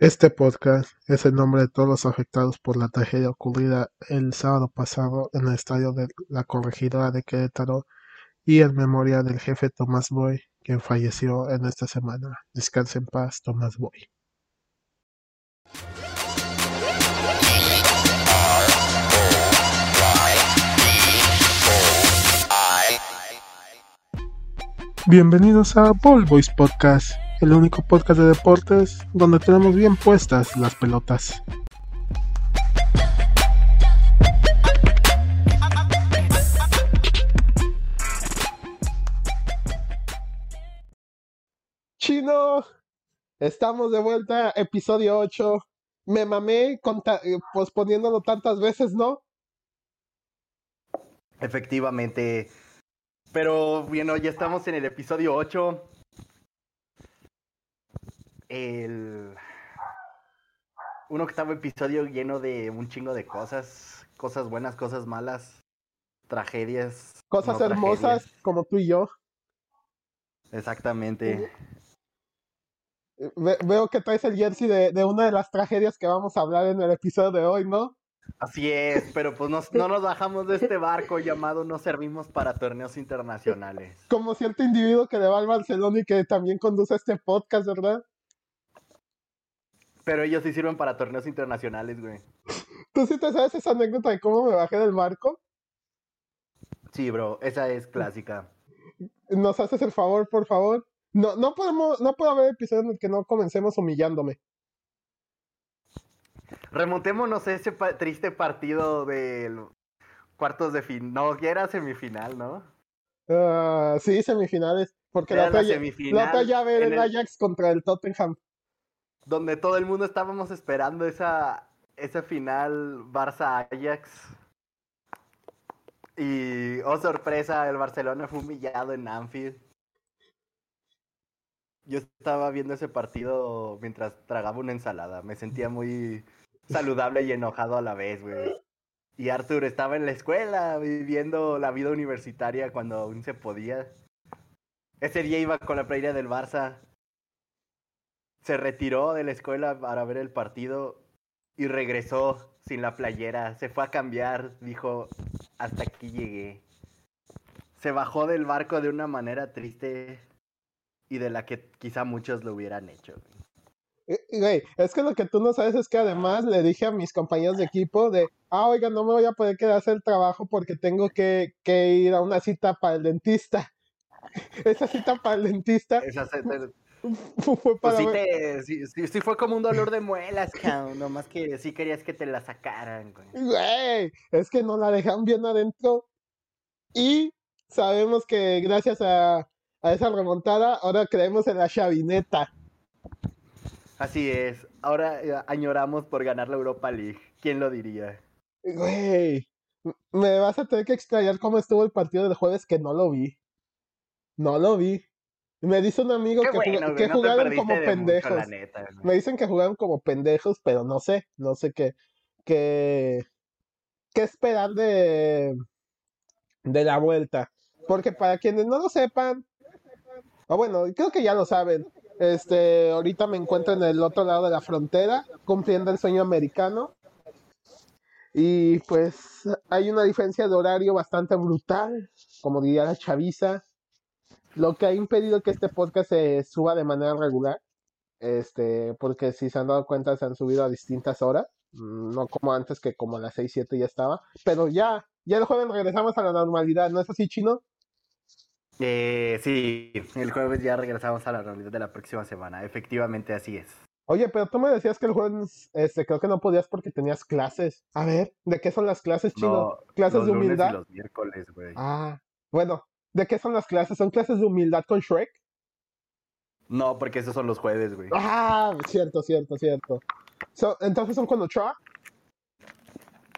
Este podcast es el nombre de todos los afectados por la tragedia ocurrida el sábado pasado en el estadio de la Corregidora de Querétaro y en memoria del jefe Tomás Boy, quien falleció en esta semana. Descanse en paz, Tomás Boy. Bienvenidos a Ball Boys Podcast, el único podcast de deportes donde tenemos bien puestas las pelotas. Chino, estamos de vuelta, episodio 8. Me mamé eh, posponiéndolo tantas veces, ¿no? Efectivamente. Pero bueno, ya estamos en el episodio 8. El... Un octavo episodio lleno de un chingo de cosas. Cosas buenas, cosas malas. Tragedias. Cosas no hermosas tragedias. como tú y yo. Exactamente. Eh, ve- veo que traes el jersey de, de una de las tragedias que vamos a hablar en el episodio de hoy, ¿no? Así es, pero pues nos- no nos bajamos de este barco llamado No servimos para torneos internacionales. Como cierto individuo que le va al Barcelona y que también conduce este podcast, ¿verdad? Pero ellos sí sirven para torneos internacionales, güey. ¿Tú sí te sabes esa anécdota de cómo me bajé del barco? Sí, bro, esa es clásica. ¿Nos haces el favor, por favor? No, no podemos, no puede haber episodio en el que no comencemos humillándome. Remontémonos a ese pa- triste partido del cuartos de fin. No, que era semifinal, ¿no? Ah, sí, semifinales. Porque la otra, la la otra llave era el- Ajax contra el Tottenham. Donde todo el mundo estábamos esperando esa, final Barça-Ajax. Y, oh sorpresa, el Barcelona fue humillado en Anfield. Yo estaba viendo ese partido mientras tragaba una ensalada. Me sentía muy saludable y enojado a la vez, güey. Y Arthur estaba en la escuela viviendo la vida universitaria cuando aún se podía. Ese día iba con la playera del Barça. Se retiró de la escuela para ver el partido y regresó sin la playera. Se fue a cambiar, dijo, hasta aquí llegué. Se bajó del barco de una manera triste y de la que quizá muchos lo hubieran hecho. Güey, es que lo que tú no sabes es que además le dije a mis compañeros de equipo de, ah, oiga, no me voy a poder quedar a hacer el trabajo porque tengo que, que ir a una cita para el dentista. Esa cita para el dentista Esa se- fue pues para sí, ver- te- sí- sí- sí fue como un dolor de muelas, cabrón. Nomás que sí querías que te la sacaran, güey. Güey, es que no la dejan bien adentro. Y sabemos que gracias a, a esa remontada, ahora creemos en la chavineta. Así es. Ahora eh, añoramos por ganar la Europa League. ¿Quién lo diría? Güey, me vas a tener que extrañar cómo estuvo el partido del jueves que no lo vi. No lo vi. Me dice un amigo Qué que, bueno, No jugaron como mucho, pendejos. neta. Me dicen que jugaron como pendejos, pero no sé, no sé qué, qué, qué esperar de, de la vuelta. Porque para quienes no lo sepan, o bueno, creo que ya lo saben, este, ahorita me encuentro en el otro lado de la frontera, cumpliendo el sueño americano. Y pues hay una diferencia de horario bastante brutal, como diría la chaviza, lo que ha impedido que este podcast se suba de manera regular este, porque si se han dado cuenta se han subido a distintas horas, mm, no como antes que como a las 6, 7 ya estaba, pero ya, ya el jueves regresamos a la normalidad, ¿no es así, Chino? Eh, sí, el jueves ya regresamos a la realidad de la próxima semana. Efectivamente, así es. Oye, pero tú me decías que el jueves, este, creo que no podías porque tenías clases. A ver, ¿de qué son las clases, Chino? No, ¿Clases los de lunes humildad? y los miércoles, güey. Ah, bueno, ¿de qué son las clases? ¿Son clases de humildad con Shrek? No, porque esos son los jueves, güey. Ah, cierto, cierto, cierto. So- Entonces son con Ochoa.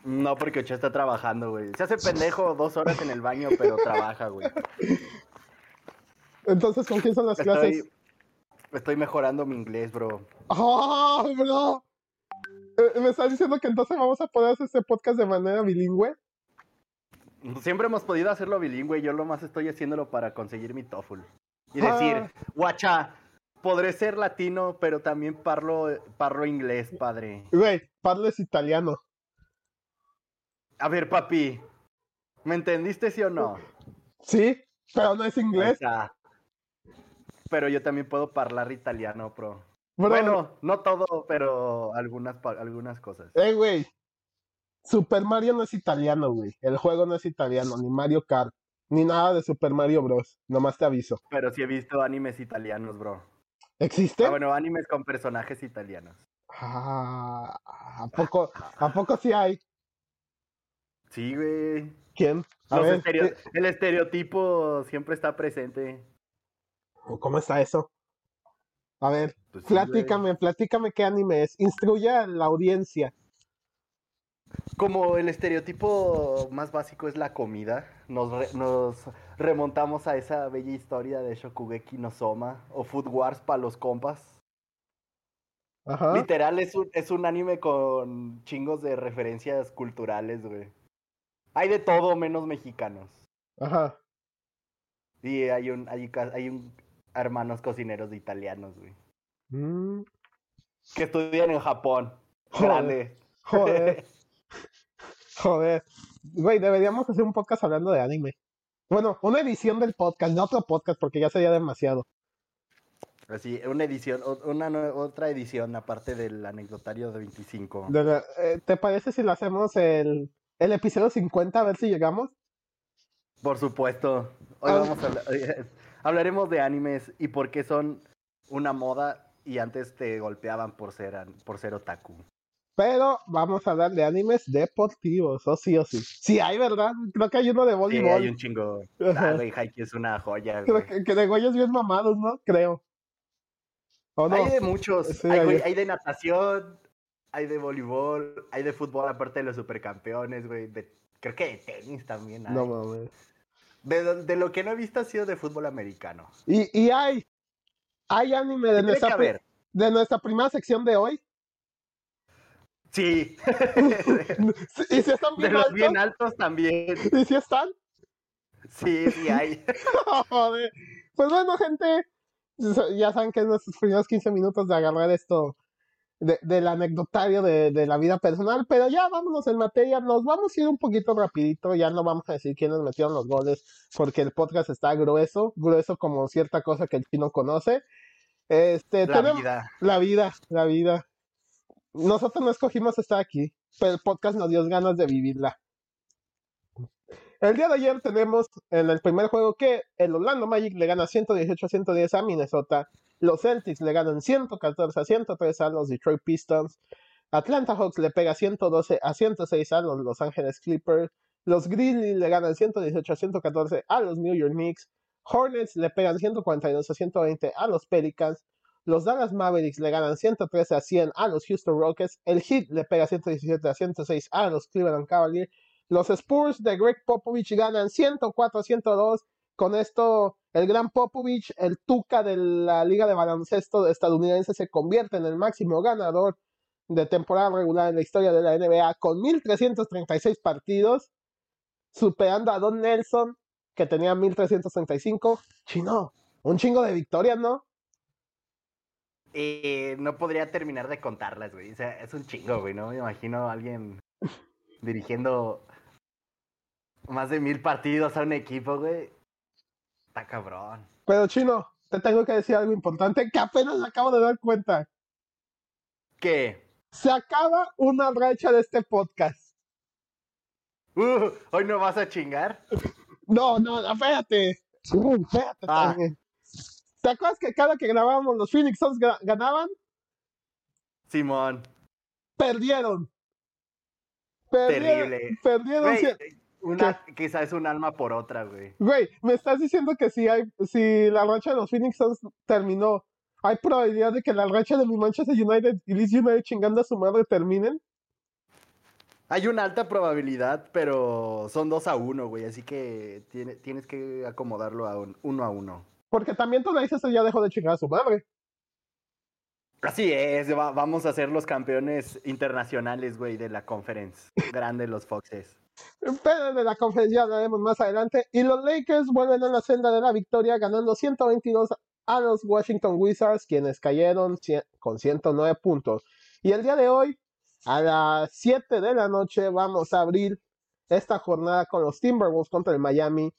No, porque Ochoa está trabajando, güey. Se hace pendejo dos horas en el baño, pero trabaja, güey. Entonces, ¿con quién son las clases? Estoy, estoy mejorando mi inglés, bro. ¡Oh, bro! Eh, ¿Me estás diciendo que entonces vamos a poder hacer este podcast de manera bilingüe? Siempre hemos podido hacerlo bilingüe. Yo lo más estoy haciéndolo para conseguir mi TOEFL. Y Ah. decir, guacha, podré ser latino, pero también parlo, parlo inglés, padre. Güey, Pablo es italiano. A ver, papi, ¿me entendiste sí o no? Sí, pero no es inglés. Pero yo también puedo hablar italiano, bro. Bro, Bueno, no todo, pero algunas, algunas cosas. Eh, güey. Super Mario no es italiano, güey. El juego no es italiano, ni Mario Kart, ni nada de Super Mario Bros. Nomás te aviso. Pero sí he visto animes italianos, bro. ¿Existe? Ah, bueno, animes con personajes italianos. Ah, ¿a poco, ¿A poco sí hay? Sí, güey. ¿Quién? A ver, estereo- ¿qué- El estereotipo siempre está presente. ¿cómo está eso? A ver, Pues sí, güey. platícame, platícame qué anime es. Instruye a la audiencia. Como el estereotipo más básico es la comida, nos, re- nos remontamos a esa bella historia de Shokugeki no Soma o Food Wars para los compas. Ajá. Literal es un, es un anime con chingos de referencias culturales, güey. Hay de todo menos mexicanos. Ajá. Y hay un, hay, hay un hermanos cocineros de italianos, güey. Mm, Que estudian en Japón. Joder. Grande. joder, joder. Güey, deberíamos hacer un podcast hablando de anime. Bueno, una edición del podcast, no otro podcast, porque ya sería demasiado. Así, una edición, una otra edición aparte del anecdotario de 25. De la- eh, ¿Te parece si lo hacemos el, el episodio 50 a ver si llegamos? Por supuesto. Hoy Ah. vamos a hablar- hablaremos de animes y por qué son una moda y antes te golpeaban por ser, por ser otaku. Pero vamos a hablar de animes deportivos, o sí o sí. Sí hay, ¿verdad? Creo que hay uno de Sí, voleibol. hay un chingo. Ah, güey, Haikyuu es una joya, Creo que, que de güeyes bien mamados, ¿no? Creo. ¿O no? Hay de muchos. Sí, hay, hay- güey, hay de natación, hay de voleibol, hay de fútbol aparte de los supercampeones, güey. de- creo que de tenis también hay. No mames. de, de lo que no he visto ha sido de fútbol americano. Y, y hay, hay anime de nuestra, de nuestra primera sección de hoy. Sí. ¿Y si están de bien los altos? bien altos también. ¿Y si están? Sí, sí hay. Joder. Pues bueno, gente, ya saben que es nuestros primeros 15 minutos de agarrar esto de- del anecdotario de, de la vida personal, pero ya vámonos en materia, nos vamos a ir un poquito rapidito, ya no vamos a decir quiénes metieron los goles, porque el podcast está grueso, grueso como cierta cosa que el chino conoce. Este, La tenemos- vida. la vida, la vida. Nosotros no escogimos estar aquí, pero el podcast nos dio ganas de vivirla. El día de ayer tenemos en el primer juego que el Orlando Magic le gana 118 a 110 a Minnesota, los Celtics le ganan 114 a 103 a los Detroit Pistons, Atlanta Hawks le pega 112 a 106 a los Los Angeles Clippers, los Grizzlies le ganan 118 a 114 a los New York Knicks, Hornets le pegan 142 a 120 a los Pelicans, los Dallas Mavericks le ganan 113 a 100 a los Houston Rockets, el Heat le pega 117 a 106 a los Cleveland Cavaliers, los Spurs de Greg Popovich ganan 104 a 102. Con esto, el gran Popovich, el tuca de la Liga de Baloncesto estadounidense, se convierte en el máximo ganador de temporada regular en la historia de la NBA con 1.336 partidos, superando a Don Nelson, que tenía 1.335. Chino, un chingo de victorias, ¿no? Eh, no podría terminar de contarlas, güey. O sea, es un chingo, güey. No me imagino a alguien dirigiendo más de mil partidos a un equipo, güey. Está cabrón. Pero Chino, te tengo que decir algo importante que apenas me acabo de dar cuenta. ¿Qué? Se acaba una racha de este podcast. Uh, ¿Hoy no vas a chingar? No, no, espérate. Ah. también. ¿Te acuerdas que cada que grabábamos los Phoenix Suns ga- ganaban? Simón. Perdieron. Perdieron. Terrible. Perdieron. Güey, cien- una, quizá es un alma por otra, güey. Güey, me estás diciendo que si hay, si la racha de los Phoenix Suns terminó, ¿hay probabilidad de que la racha de mi Manchester United y Leeds United chingando a su madre terminen? Hay una alta probabilidad, pero son dos a uno, güey. Así que tiene- tienes que acomodarlo a un, uno a uno. Porque también tú dices ya dejó de chingar a su madre. Así es, va- vamos a ser los campeones internacionales, güey, de la conference. Grande los Foxes. Pero de la conferencia hablaremos más adelante. Y los Lakers vuelven a la senda de la victoria, ganando 122 a los Washington Wizards, quienes cayeron con 109 puntos. Y el día de hoy, a las 7 de la noche, vamos a abrir esta jornada con los Timberwolves contra el Miami,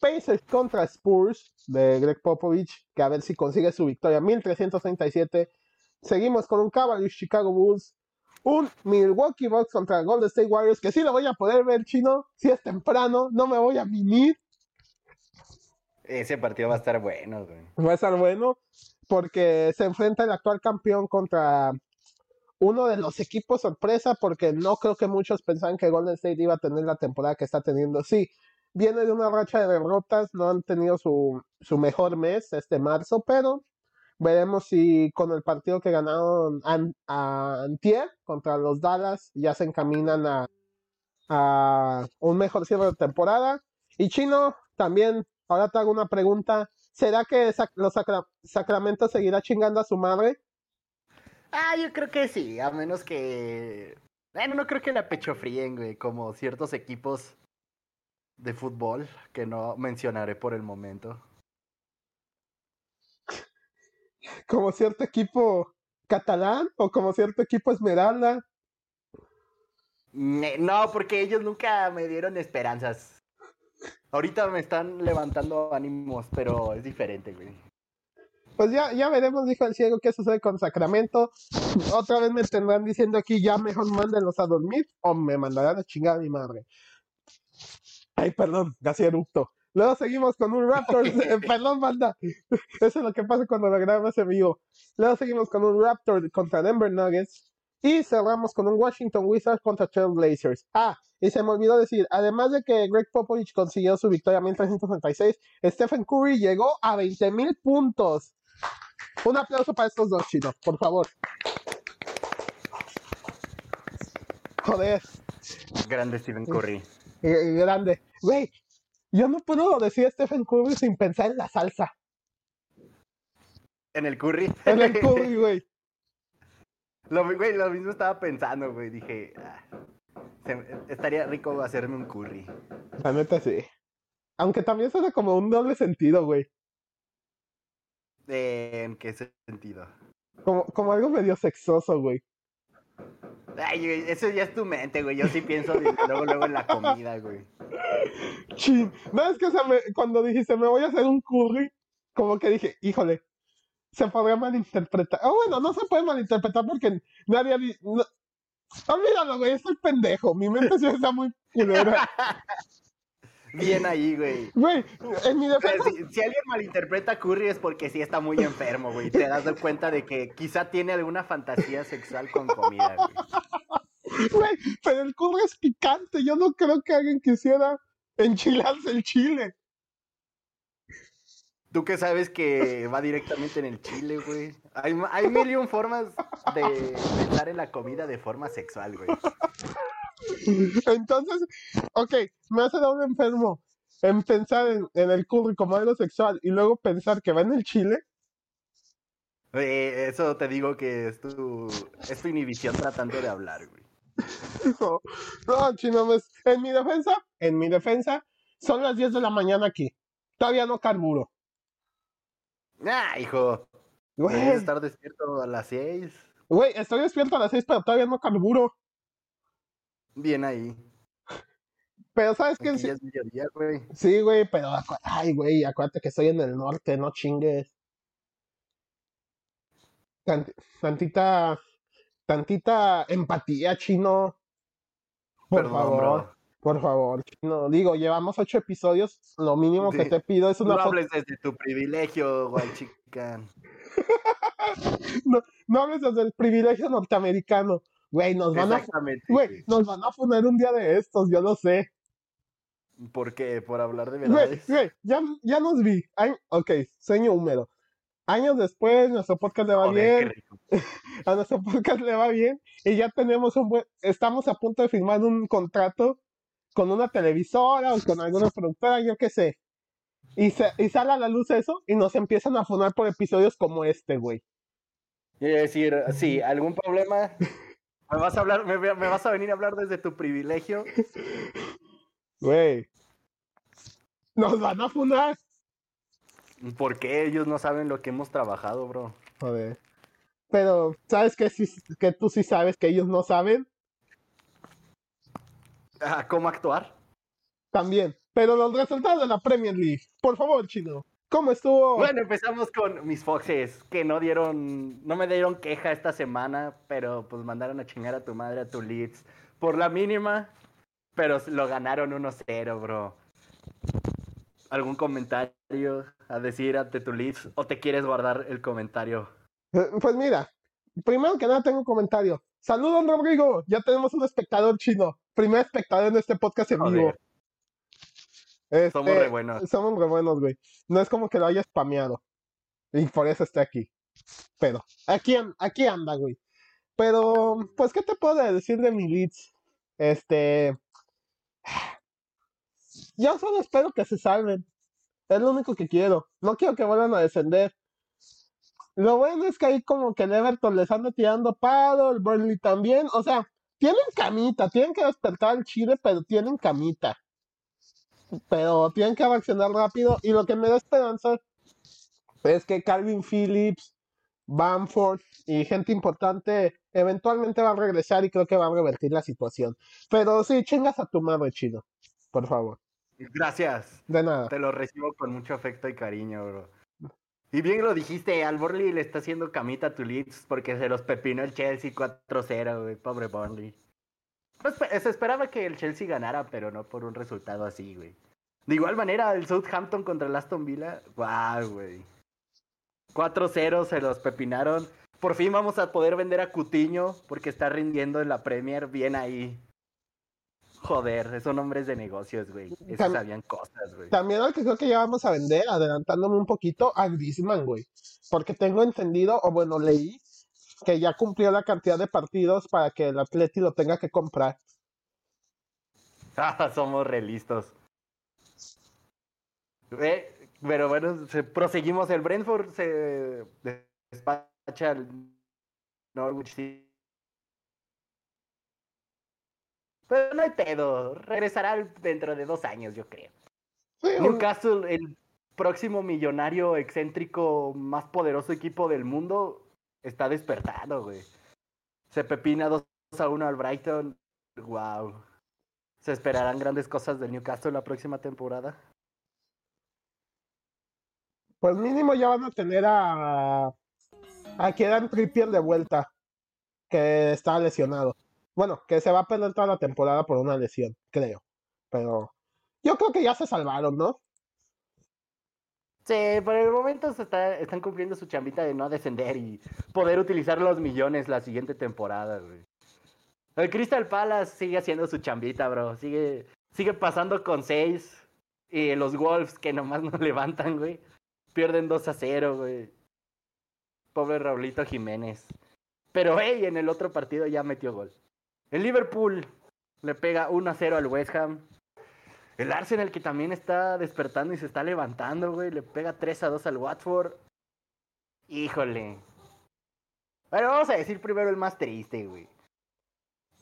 Pacers contra Spurs de Greg Popovich, que a ver si consigue su victoria 1337. Seguimos con un Cavaliers Chicago Bulls, un Milwaukee Bucks contra Golden State Warriors, que sí lo voy a poder ver, chino, si es temprano, no me voy a minir. Ese partido va a estar bueno, güey. Va a estar bueno porque se enfrenta el actual campeón contra uno de los equipos sorpresa, porque no creo que muchos pensaban que Golden State iba a tener la temporada que está teniendo. Sí, viene de una racha de derrotas, no han tenido su, su mejor mes este marzo, pero veremos si con el partido que ganaron a Antier contra los Dallas ya se encaminan a, a un mejor cierre de temporada. Y Chino, también, ahora te hago una pregunta. ¿Será que los Sacramento seguirá chingando a su madre? Ah, yo creo que sí, a menos que. Bueno, no creo que la pecho fríen, güey, como ciertos equipos de fútbol que no mencionaré por el momento. Como cierto equipo catalán o como cierto equipo esmeralda. No, porque ellos nunca me dieron esperanzas. Ahorita me están levantando ánimos, pero es diferente, güey pues ya, ya veremos, dijo el ciego, qué sucede con Sacramento. Otra vez me tendrán diciendo aquí, ya mejor mándenlos a dormir o me mandarán a chingar a mi madre. Ay, perdón, casi erupto. Luego seguimos con un Raptors, eh, perdón, banda. Eso es lo que pasa cuando lo grabas en vivo. Luego seguimos con un Raptor contra Denver Nuggets. Y cerramos con un Washington Wizards contra Blazers. Ah, y se me olvidó decir, además de que Greg Popovich consiguió su victoria 1366, Stephen Curry llegó a 20.000 puntos. Un aplauso para estos dos chinos, por favor. Joder. Grande Stephen Curry. grande. Güey, yo no puedo decir Stephen Curry sin pensar en la salsa. ¿En el curry? En el curry, güey. Lo, güey, lo mismo estaba pensando, güey. Dije, ah, estaría rico hacerme un curry. La neta sí. Aunque también suena como un doble sentido, güey. ¿En qué sentido? Como, como algo medio sexoso, güey. Ay, eso ya es tu mente, güey. Yo sí pienso luego, luego en la comida, güey. Chin. No, es que cuando dijiste me voy a hacer un curry, como que dije, híjole, se podría malinterpretar. Oh, bueno, no se puede malinterpretar porque nadie. No... Olvídalo, güey, estoy pendejo. Mi mente sí está muy culera. Bien ahí, güey. Güey, en mi defensa. Si, alguien malinterpreta a Curry es porque sí está muy enfermo, güey. Te das cuenta de que quizá tiene alguna fantasía sexual con comida, güey. Güey, pero el Curry es picante. Yo no creo que alguien quisiera enchilarse el chile. Tú que sabes que va directamente en el chile, güey. Hay, hay mil y un formas de pensar en la comida de forma sexual, güey. Entonces, ok, me hace dar un enfermo en pensar en, el curry como algo sexual y luego pensar que va en el chile. eso te digo que es tu, es tu inhibición tratando de hablar, güey. No, no, chino, pues, en mi defensa, en mi defensa, son las 10 de la mañana aquí. Todavía no carburo. Ah, hijo. Puedes estar despierto a las 6. Güey, estoy despierto a las 6, pero todavía no carburo. Bien ahí. Pero sabes que sí. Es mediodía, güey. Sí, güey, pero ay, güey, acuérdate que estoy en el norte, no chingues. tantita, tantita empatía, chino. Por favor. Por favor, no digo, llevamos ocho episodios, lo mínimo que te pido es una No hables desde tu privilegio, güey, chica. no, no hables desde el privilegio norteamericano. Güey, nos van a. Güey, nos van a poner un día de estos, yo lo sé. ¿Por qué? ¿Por hablar de verdades? Güey, ya, ya nos vi. ok, sueño húmedo. Años después, nuestro podcast le va bien. a nuestro podcast le va bien. Y ya tenemos un buen. Estamos a punto de firmar un contrato con una televisora o con alguna productora, yo qué sé. Y, se, y sale a la luz eso y nos empiezan a fonar por episodios como este, güey. Y decir, sí, algún problema, ¿Me vas a hablar, me, vas a venir a hablar desde tu privilegio? Güey. Nos van a funar. ¿Por qué ellos no saben lo que hemos trabajado, bro? Joder. Pero, ¿sabes qué? Sí, que tú sí sabes que ellos no saben. Ah, ¿Cómo actuar? También. Pero los resultados de la Premier League. Por favor, chino. ¿Cómo estuvo? Bueno, empezamos con mis Foxes, que no dieron, no me dieron queja esta semana, pero pues mandaron a chingar a tu madre, a tu Leeds, por la mínima, pero lo ganaron 1-0, bro. ¿Algún comentario a decir ante tu Leeds o te quieres guardar el comentario? Eh, Pues mira, primero que nada tengo un comentario. Saludos, Rodrigo. Ya tenemos un espectador chino. Primer espectador en este podcast en Joder. vivo. Este, Somos re buenos. Somos re buenos, güey. No es como que lo haya spameado. Y por eso está aquí. Pero, aquí, aquí anda, güey. Pero, pues, ¿qué te puedo decir de mi Leeds? Este. Yo solo espero que se salven. Es lo único que quiero. No quiero que vuelvan a descender. Lo bueno es que ahí como que el Everton les anda tirando paro, el Burnley también. O sea, tienen camita, tienen que despertar al Chile, pero tienen camita. Pero tienen que reaccionar rápido. Y lo que me da esperanza es que Calvin Phillips, Bamford y gente importante eventualmente van a regresar y creo que van a revertir la situación. Pero sí, chingas a tu madre, chino. Por favor. Gracias. De nada. Te lo recibo con mucho afecto y cariño, bro. Y bien lo dijiste, al Burnley le está haciendo camita a tu Leeds porque se los pepinó el Chelsea 4-0, güey. Pobre Burnley. Pues, pe- se esperaba que el Chelsea ganara, pero no por un resultado así, güey. De igual manera, el Southampton contra el Aston Villa, guau, güey. 4-0 se los pepinaron. Por fin vamos a poder vender a Cutiño porque está rindiendo en la Premier bien ahí. Joder, son hombres de negocios, güey. Esos sabían cosas, güey. También al que creo que ya vamos a vender, adelantándome un poquito, a Griezmann, güey. Porque tengo entendido, o bueno, leí que ya cumplió la cantidad de partidos para que el Atleti lo tenga que comprar. Ah, somos realistas. Eh, pero bueno, se- proseguimos. El Brentford se despacha al Norwich City. Pero no hay pedo. Regresará dentro de dos años, yo creo. Sí, Newcastle, el próximo millonario excéntrico más poderoso equipo del mundo, está despertando, güey. Se pepina 2 a 1 al Brighton. Wow. ¿Se esperarán grandes cosas del Newcastle la próxima temporada? pues mínimo ya van a tener a, a Kieran Trippier de vuelta, que está lesionado. Bueno, que se va a perder toda la temporada por una lesión, creo. Pero yo creo que ya se salvaron, ¿no? Sí, por el momento se está- están cumpliendo su chambita de no descender y poder utilizar los millones la siguiente temporada, güey. El Crystal Palace sigue haciendo su chambita, bro. Sigue, sigue pasando con seis. Y los Wolves que nomás no levantan, güey. Pierden 2 a 0, güey. Pobre Raulito Jiménez. Pero, hey, en el otro partido ya metió gol. El Liverpool le pega 1 a 0 al West Ham. El Arsenal que también está despertando y se está levantando, güey. Le pega 3 a 2 al Watford. Híjole. Bueno, vamos a decir primero el más triste, güey.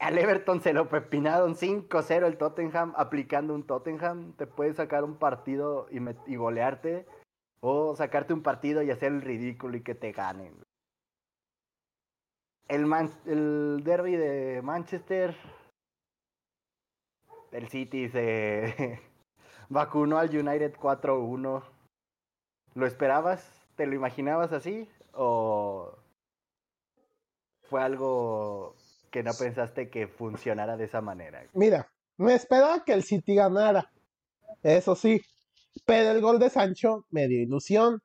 Al Everton se lo pepinaron 5-0 el Tottenham, aplicando un Tottenham. Te puede sacar un partido y, golearte. O sacarte un partido y hacer el ridículo y que te ganen. El, el derby de Manchester. El City se vacunó al United 4-1. ¿Lo esperabas? ¿Te lo imaginabas así? ¿O fue algo que no pensaste que funcionara de esa manera? Mira, me esperaba que el City ganara. Eso sí. Pero el gol de Sancho me dio ilusión.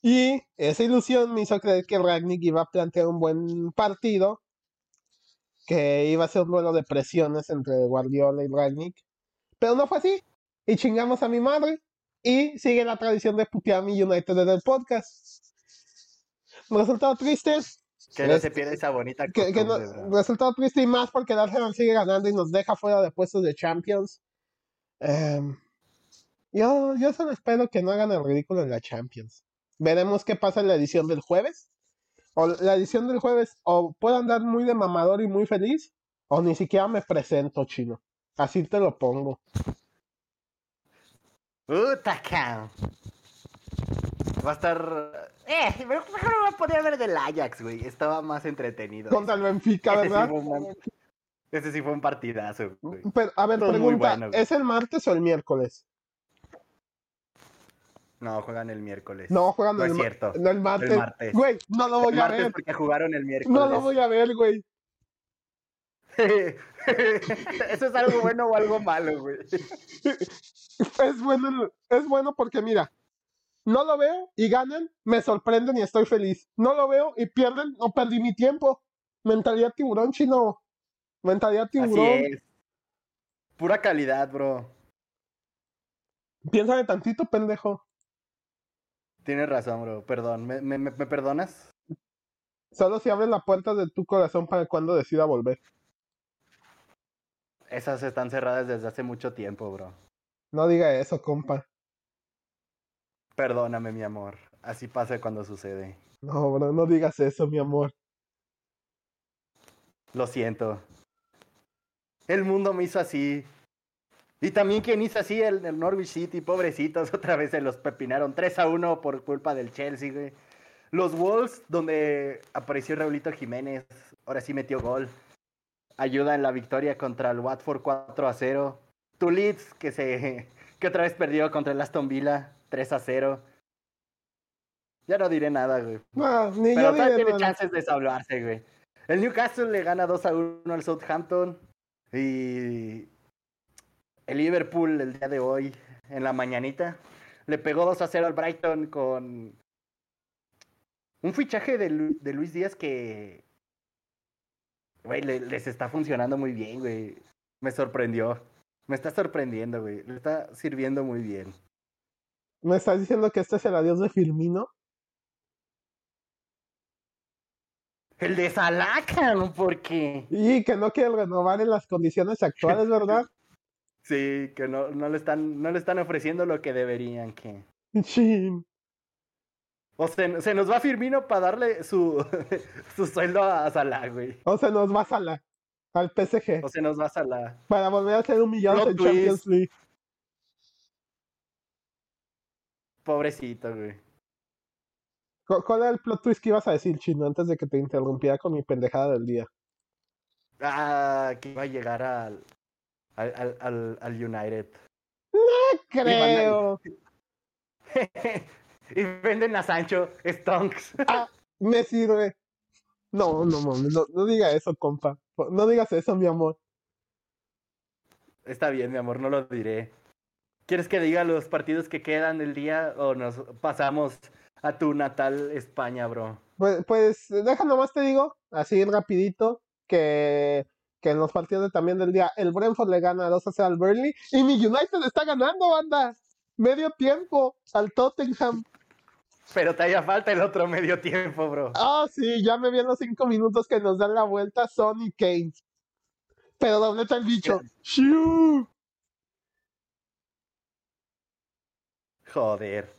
Y esa ilusión me hizo creer que Ragnick iba a plantear un buen partido. Que iba a ser un duelo de presiones entre Guardiola y Ragnick. Pero no fue así. Y chingamos a mi madre. Y sigue la tradición de putear a mi United desde el podcast. Resultado triste. Que no se pierda esa bonita que, no- resultado triste y más porque el Arsenal sigue ganando y nos deja fuera de puestos de Champions. Em, yo, yo solo espero que no hagan el ridículo en la Champions. Veremos qué pasa en la edición del jueves. O la edición del jueves o puedo andar muy de mamador y muy feliz o ni siquiera me presento, chino. Así te lo pongo. Puta, cabrón. Va a estar. Eh, mejor me podía ver del Ajax, güey. Estaba más entretenido. Contra el Benfica, Ese sí ¿verdad? fue un- Ese sí fue un partidazo, güey. Pero, a ver, muy pregunta, bueno. ¿es el martes o el miércoles? No, juegan el miércoles. No, juegan No el, es cierto. no, el martes. martes. Güey, no lo voy El a martes ver. porque jugaron el miércoles. No lo voy a ver, güey. ¿Eso es algo bueno o algo malo, güey? Es bueno, el- es bueno porque mira, no lo veo y ganan, me sorprenden y estoy feliz. No lo veo y pierden, no perdí mi tiempo. Mentalidad tiburón, chino. Mentalidad Así tiburón. es. Pura calidad, bro. Piénsale tantito, pendejo. Tienes razón, bro. Perdón. ¿Me, me, me- me perdonas? Solo si abres la puerta de tu corazón para cuando decida volver. Esas están cerradas desde hace mucho tiempo, bro. No diga eso, compa. Perdóname, mi amor. Así pasa cuando sucede. No, bro, no digas eso, mi amor. Lo siento. El mundo me hizo así. Y también quien hizo así, el, el Norwich City, pobrecitos, otra vez se los pepinaron 3 a 1 por culpa del Chelsea, güey. Los Wolves, donde apareció Raulito Jiménez, ahora sí metió gol. Ayuda en la victoria contra el Watford 4 a 0. Tu Leeds, que se que otra vez perdió contra el Aston Villa 3 a 0. Ya no diré nada, güey. No, ni Pero yo todavía diré tiene nada. chances de salvarse, güey. El Newcastle le gana 2 a 1 al Southampton. Y el Liverpool el día de hoy, en la mañanita, le pegó 2 a 0 al Brighton con un fichaje de, Lu- de Luis Díaz que, güey, le- les está funcionando muy bien, güey. Me sorprendió. Me está sorprendiendo, güey. Le está sirviendo muy bien. ¿Me estás diciendo que este es el adiós de Firmino? El de Salacan, ¿por qué? Y que no quiere renovar en las condiciones actuales, ¿verdad? Sí, que no, no, le están, no le están ofreciendo lo que deberían, que... Chin. O se, se nos va Firmino para darle su, su sueldo a Salah, güey. O se nos va a Salah al PSG O se nos va Salah. para volver a ser humillados Plot en Champions. League. Pobrecito, güey. ¿Cu- ¿Cuál era el plot twist que ibas a decir, Chino, antes de que te interrumpiera con mi pendejada del día? Ah, que iba a llegar al, al, al, al, United. Creo. y venden a Sancho Stonks. Me sirve. No, no mames, no, no diga eso, compa. No digas eso, mi amor. Está bien, mi amor, no lo diré. ¿Quieres que diga los partidos que quedan del día o nos pasamos a tu natal España, bro? Pues, pues deja nomás te digo, así rapidito, que, que en los partidos de- también del día, el Brentford le gana 2 a 0 al Burnley y mi United está ganando, banda. Medio tiempo al Tottenham. Pero te haya falta el otro medio tiempo, bro. Ah, sí, ya me vi en los cinco minutos que nos dan la vuelta Son y Kane. Pero dobleta el bicho. ¡Shiu! Joder.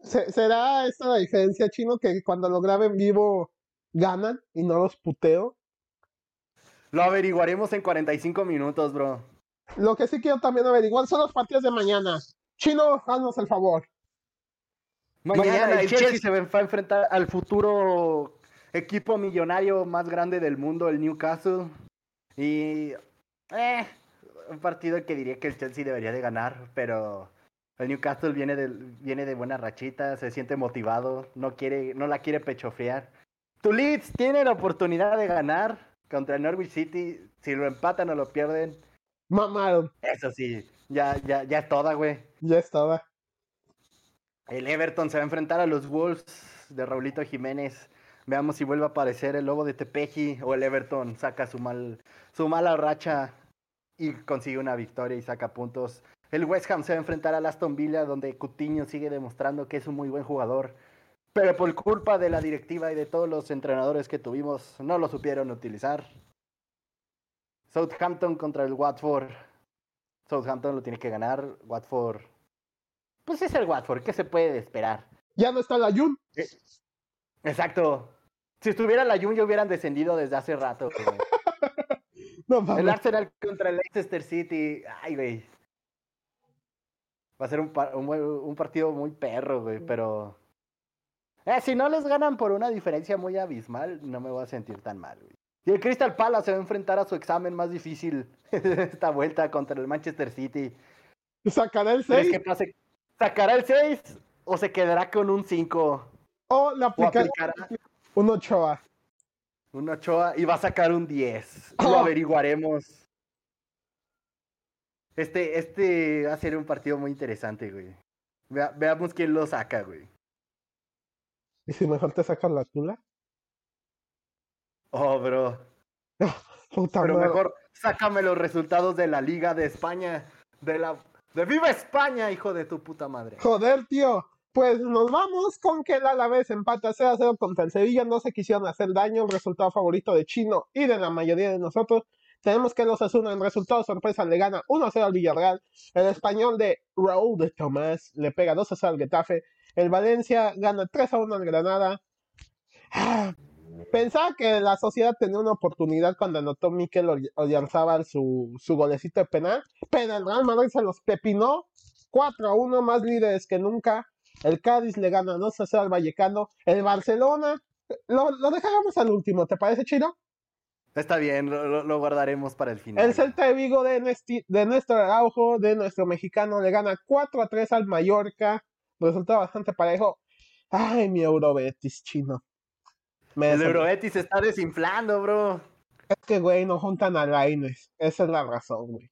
Se- ¿Será esta la diferencia, chino, que cuando lo graben en vivo ganan y no los puteo? Lo averiguaremos en 45 minutos, bro. Lo que sí quiero también averiguar son los partidos de mañana. Chino, haznos el favor. Mañana, el Chelsea, se va a enfrentar al futuro equipo millonario más grande del mundo, el Newcastle. Y. Eh, un partido que diría que el Chelsea debería de ganar, pero el Newcastle viene de, viene de buena rachita, se siente motivado, no, quiere, no la quiere pechofrear. Tu Leeds tiene la oportunidad de ganar contra el Norwich City. Si lo empatan o lo pierden, Mamaron. eso sí, ya, ya, ya es toda, güey. Ya estaba. El Everton se va a enfrentar a los Wolves de Raulito Jiménez. Veamos si vuelve a aparecer el lobo de Tepeji o el Everton saca su mal su mala racha y consigue una victoria y saca puntos. El West Ham se va a enfrentar al Aston Villa donde Coutinho sigue demostrando que es un muy buen jugador. Pero por culpa de la directiva y de todos los entrenadores que tuvimos, no lo supieron utilizar. Southampton contra el Watford. Southampton lo tiene que ganar. Watford. Pues es el Watford, ¿qué se puede esperar? Ya no está la Jun. Exacto. Si estuviera la Jun, ya hubieran descendido desde hace rato. No El. Arsenal contra el Leicester City. Ay, güey. Va a ser un, un, un partido muy perro, güey, pero... Eh, si no les ganan por una diferencia muy abismal, no me voy a sentir tan mal, güey. Y el Crystal Palace se va a enfrentar a su examen más difícil esta vuelta contra el Manchester City. ¿Sacará el 6? Que pase? ¿Sacará el 6 o se quedará con un 5? O le aplicará, un 8A. Un 8A y va a sacar un 10. Lo averiguaremos. Este, este va a ser un partido muy interesante, güey. veamos quién lo saca, güey. ¿Y si mejor te sacan la tula? Oh, bro. Pero mejor sácame los resultados de la Liga de España. De la. ¡De Viva España, hijo de tu puta madre! Joder, tío. Pues nos vamos con que el Alavés empata 0 a 0 contra el Sevilla. No se quisieron hacer daño. El resultado favorito de Chino y de la mayoría de nosotros. Tenemos que los Asuna en resultado sorpresa le gana 1 a 0 al Villarreal. El español de Raúl de Tomás le pega 2 a 0 al Getafe. El Valencia gana 3 a 1 al Granada. Ah, Pensaba que la sociedad tenía una oportunidad cuando anotó Mikel Oyarzabal su, su golecito de penal, pero el Real Madrid se los pepinó 4 a 1, más líderes que nunca. El Cádiz le gana 2 a 0 al Vallecano. El Barcelona lo, lo dejamos al último, ¿te parece, Chino? Está bien, lo, guardaremos para el final. El Celta de Vigo de, de Néstor Araujo, de nuestro mexicano, le gana 4 a 3 al Mallorca. Resultado bastante parejo. Ay, mi Eurobetis, chino el Eurobetis se está desinflando, bro. Es que, güey, no juntan a Laines. Esa es la razón, güey.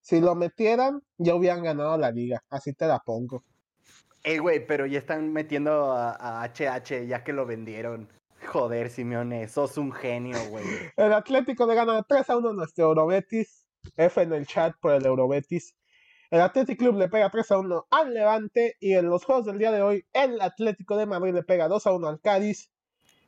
Si lo metieran, ya hubieran ganado la liga. Así te la pongo. Ey, güey, pero ya están metiendo a, HH ya que lo vendieron. Joder, Simeone, sos un genio, güey. El Atlético le gana 3 a 1 a nuestro Eurobetis. F en el chat por el Eurobetis. El Atlético Club le pega 3 a 1 al Levante. Y en los juegos del día de hoy, el Atlético de Madrid le pega 2 a 1 al Cádiz.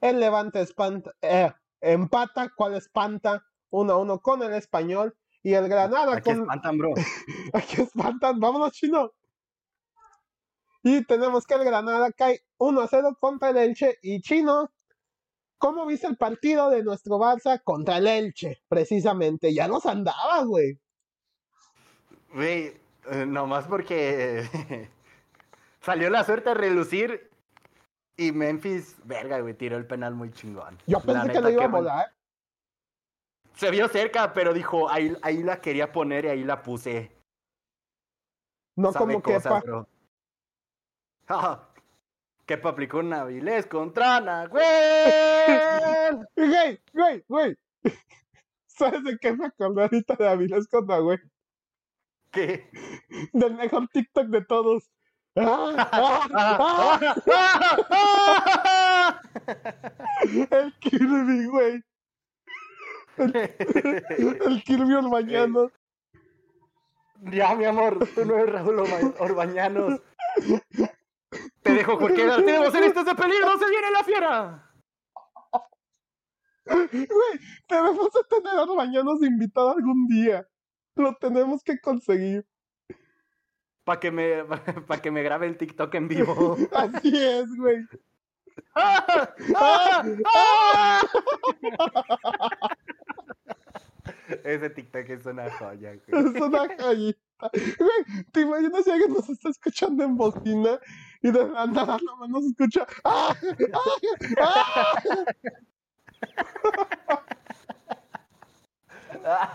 El Levante espanta, eh, empata, cual espanta, 1 a 1 con el español. Y el Granada Aquí con. espantan, bro. Aquí espantan, vámonos, chino. Y tenemos que el Granada cae 1 a 0 contra el Elche. Y chino, ¿cómo viste el partido de nuestro Barça contra el Elche? Precisamente, ya nos andaba, güey. Güey, nomás porque salió la suerte a relucir y Memphis, verga, güey, tiró el penal muy chingón. Yo pensé que lo iba a volar. Se vio cerca, pero dijo, ahí, ahí la quería poner y ahí la puse. No como Kepa. Kepa aplicó una Avilés contra güey. güey, güey, güey. ¿Sabes de qué me acordé ahorita de Avilés contra güey? ¿Qué? Del mejor TikTok de todos. El Kirby, güey. El, el Kirby Orbañanos. Ya, mi amor, tú no eres Raúl Orbañanos. Te dejo porque tenemos en estos de peligro, se viene la fiera. Güey, debemos de tener a Orbañanos invitado algún día. Lo tenemos que conseguir para que me para que me grabe el TikTok en vivo. Así es, güey. Ese TikTok es una joya, güey. Es una joyita. Güey, ¿te imaginas si alguien nos está escuchando en bocina y de la nada nomás nos escucha? ¡Ah!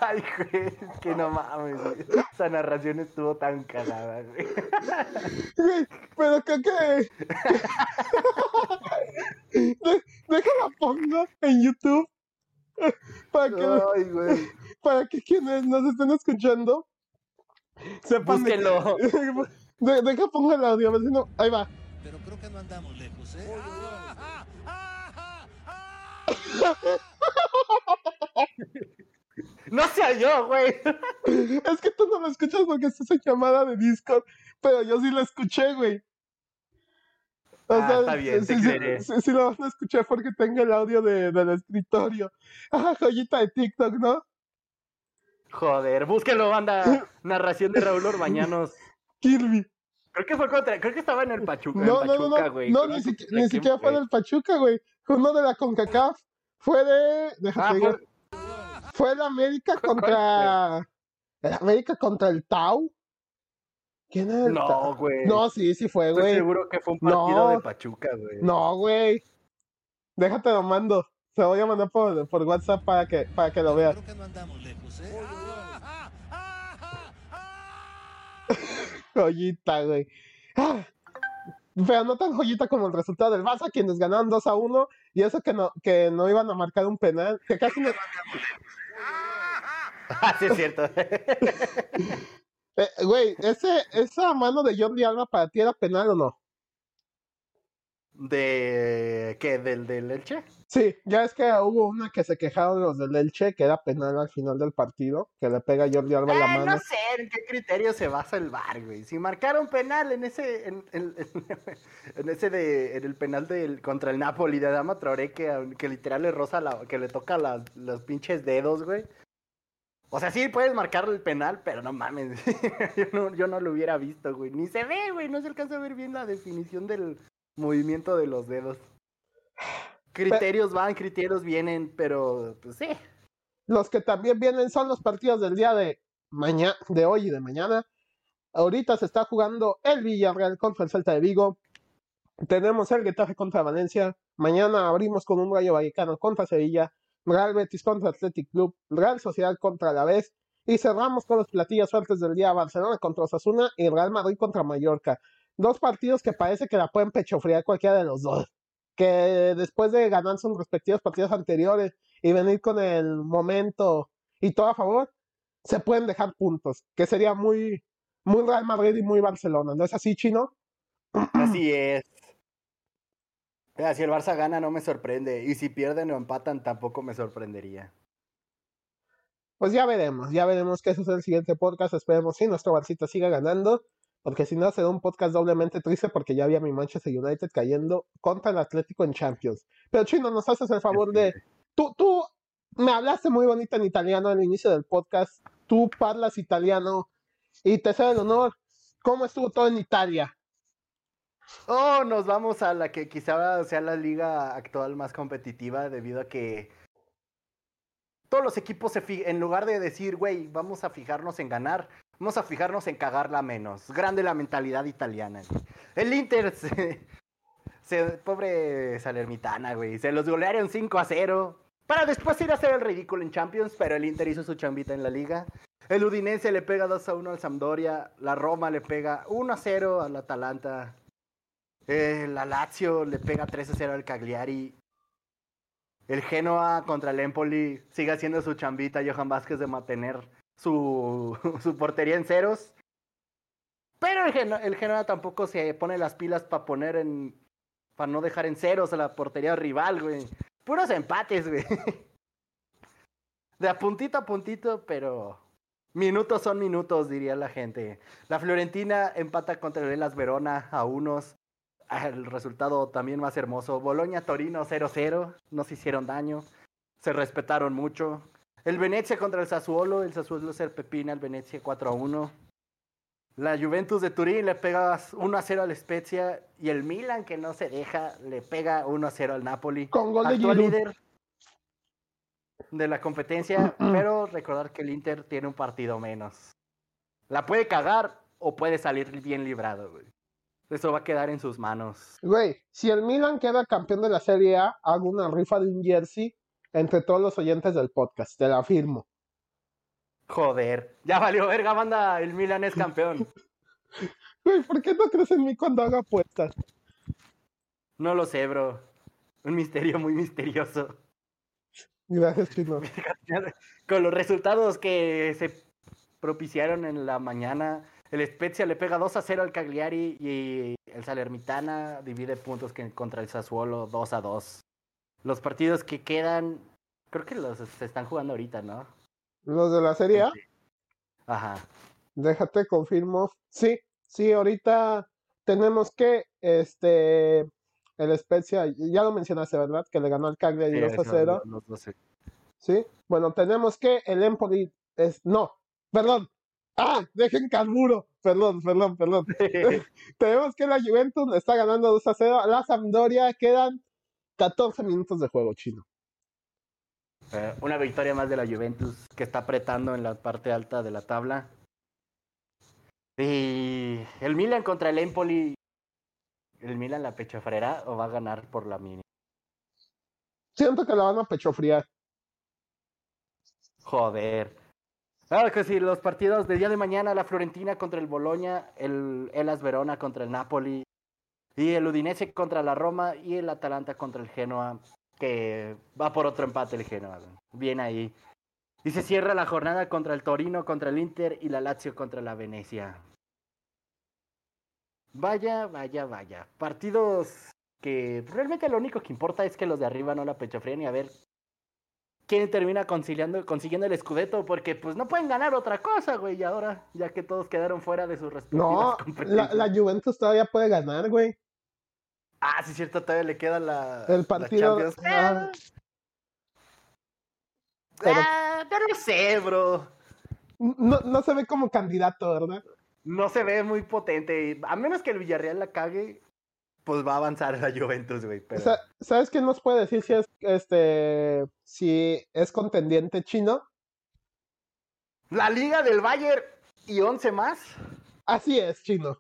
Ay, güey, que no mames, Esa narración estuvo tan cagada, güey. pero creo que. Déjala pongo en YouTube. Para que, Ay, güey. para que quienes nos estén escuchando sepan. Búsquenlo. De, deja pongo el audio, a ver si no. Ahí va. Pero creo que no andamos lejos, ¿eh? No sea yo, güey. Es que tú no lo escuchas porque estás en llamada de Discord, pero yo sí lo escuché, güey. O ah, está bien, sí, sí, sí, lo van a escuchar porque tengo el audio de, del escritorio. Ah, joyita de TikTok, ¿no? Joder, búsquelo, banda. Narración de Raúl Orbañanos. Kirby. Creo que fue contra, creo que estaba en el Pachuca. No, en no, Pachuca, no, no, ni, ni siquiera fue del Pachuca, güey. Fue uno de la CONCACAF. Fue de. Déjate ah, fue el América contra. El América contra el Tau. ¿Quién era el No, güey. No, sí, sí fue, Estoy güey. seguro que fue un partido No. de Pachuca, güey. No, güey. Déjate lo mando. Se lo voy a mandar por, por WhatsApp para que, para que lo veas. Creo que no andamos lejos, ¿eh? Joyita, güey. Ah, Pero no tan joyita como el resultado del Barça, quienes ganaron 2 a 1 y eso que no, que no iban a marcar un penal, que casi no... Ah, sí, es cierto. Eh, güey, ese, esa mano de Jordi Alba para ti era penal o no? ¿De qué? ¿Del, del Elche? Sí, ya es que hubo una que se quejaron los del Elche, que era penal al final del partido, que le pega a Jordi Alba la mano. no sé en qué criterio se basa el VAR, güey. Si marcaron penal en ese, en, en- en ese de, en el penal del, contra el Napoli de Adama Traoré, que, que literal le roza la, que le toca la- los pinches dedos, güey. O sea, sí puedes marcar el penal, pero no mames. yo, no, yo no lo hubiera visto, güey. Ni se ve, güey. No se alcanza a ver bien la definición del movimiento de los dedos. Criterios van, criterios vienen, pero pues sí. Los que también vienen son los partidos del día de mañana, de hoy y de mañana. Ahorita se está jugando el Villarreal contra el Celta de Vigo. Tenemos el Getafe contra Valencia. Mañana abrimos con un Rayo Vallecano contra Sevilla. Real Betis contra Athletic Club. Real Sociedad contra Alavés. Y cerramos con los platillos fuertes del día. Barcelona contra Osasuna y Real Madrid contra Mallorca. Dos partidos que parece que la pueden pechofriar cualquiera de los dos. Que después de ganar sus respectivos partidos anteriores y venir con el momento y todo a favor, se pueden dejar puntos, que sería muy, muy Real Madrid y muy Barcelona, ¿no es así, Chino? Así es. Mira, si el Barça gana no me sorprende. Y si pierden o empatan tampoco me sorprendería. Pues ya veremos, ya veremos que eso es el siguiente podcast, esperemos si nuestro Barcita siga ganando, porque si no será un podcast doblemente triste porque ya había mi Manchester United cayendo contra el Atlético en Champions. Pero Chino, nos haces el favor de... Tú, tú me hablaste muy bonito en italiano al inicio del podcast, tú hablas italiano y te cedo el honor. ¿Cómo estuvo todo en Italia? Oh, nos vamos a la que quizá sea la liga actual más competitiva debido a que todos los equipos se en lugar de decir, güey, vamos a fijarnos en ganar, vamos a fijarnos en cagarla menos. Grande la mentalidad italiana. El Inter se, pobre Salernitana, güey, se los golearon 5 a 0 para después ir a hacer el ridículo en Champions, pero el Inter hizo su chambita en la liga. El Udinese le pega 2 a 1 al Sampdoria, la Roma le pega 1 a 0 al Atalanta. Eh, la Lazio le pega 3 a 0 al Cagliari. El Genoa contra el Empoli sigue haciendo su chambita Johan Vázquez de mantener su, su portería en ceros. Pero el, Geno- el Genoa tampoco se pone las pilas para poner en. para no dejar en ceros a la portería rival, güey. Puros empates, güey. De a puntito a puntito, pero. Minutos son minutos, diría la gente. La Fiorentina empata contra el Elas Verona a unos. Ah, El resultado también más hermoso. Boloña Torino 0-0. No se hicieron daño. Se respetaron mucho. El Venecia contra el Sassuolo. El Sassuolo se pepina al Venecia 4-1. La Juventus de Turín le pega 1-0 al Spezia. Y el Milan, que no se deja, le pega 1-0 al Napoli. Con gol de Actual Giroud. líder de la competencia. pero recordar que el Inter tiene un partido menos. La puede cagar o puede salir bien librado, güey. Eso va a quedar en sus manos. Güey, si el Milan queda campeón de la Serie A, hago una rifa de un jersey entre todos los oyentes del podcast, te la firmo. Joder, ya valió verga, banda. El Milan es campeón. Güey, ¿por qué no crees en mí cuando haga apuestas? No lo sé, bro. Un misterio muy misterioso. Gracias, Chino. Con los resultados que se propiciaron en la mañana, el Spezia le pega 2 a 0 al Cagliari y el Salernitana divide puntos que contra el Sassuolo 2 a 2. Los partidos que quedan, creo que los se están jugando ahorita, ¿no? Los de la Serie A, Ajá. déjate, confirmo. Sí, sí, ahorita tenemos que, este, el Spezia, ya lo mencionaste, ¿verdad? Que le ganó al Cagliari 2 a eso, 0. los- los doce. Sí, bueno, tenemos que el Empoli es, no, perdón. Ah, dejen carburo. Perdón, perdón, perdón. Tenemos que la Juventus le está ganando 2 a 0 a la Sampdoria. Quedan 14 minutos de juego chino. Eh, Una victoria más de la Juventus que está apretando en la parte alta de la tabla. Y el Milan contra el Empoli. ¿El Milan la pechofrera o va a ganar por la mini? Siento que la van a pechofriar. Joder. Claro que sí, los partidos del día de mañana, la Florentina contra el Boloña, el Elas Verona contra el Napoli, y el Udinese contra la Roma, y el Atalanta contra el Genoa, que va por otro empate el Genoa. Bien ahí. Y se cierra la jornada contra el Torino, contra el Inter y la Lazio contra la Venecia. Vaya, vaya, vaya. Partidos que realmente lo único que importa es que los de arriba no la pechofríen y a ver quién termina conciliando, consiguiendo el escudeto, porque pues no pueden ganar otra cosa, güey, y ahora, ya que todos quedaron fuera de sus respectivas No, la, competencias. la Juventus todavía puede ganar, güey. Ah, sí, cierto, todavía le queda la, El la partido. Champions. ah, pero- Ah, pero no sé, bro. no, no se ve como candidato, ¿verdad? No se ve muy potente. A menos que el Villarreal la cague, pues va a avanzar la Juventus, güey. Pero... Sa- ¿Sabes quién nos puede decir si es este si es contendiente chino? La Liga del Bayern y 11 más. Así es, chino.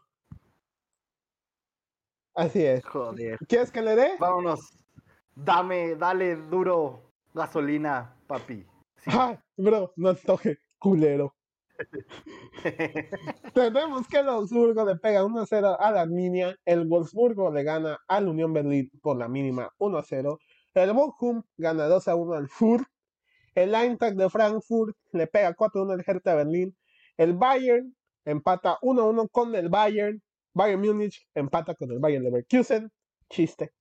Así es. Joder. ¿Quieres que le dé? Vámonos. Dame, dale duro gasolina, papi. Sí. Ah, bro, no toque, culero. Tenemos que el Augsburgo le pega 1-0 a la Arminia, el Wolfsburgo le gana al Unión Berlín por la mínima 1-0, el Bochum gana 2-1 al Furt, el Eintracht de Frankfurt le pega 4-1 al Hertha Berlín, el Bayern empata 1-1 con el Bayern, Bayern Múnich empata con el Bayern Leverkusen, chiste,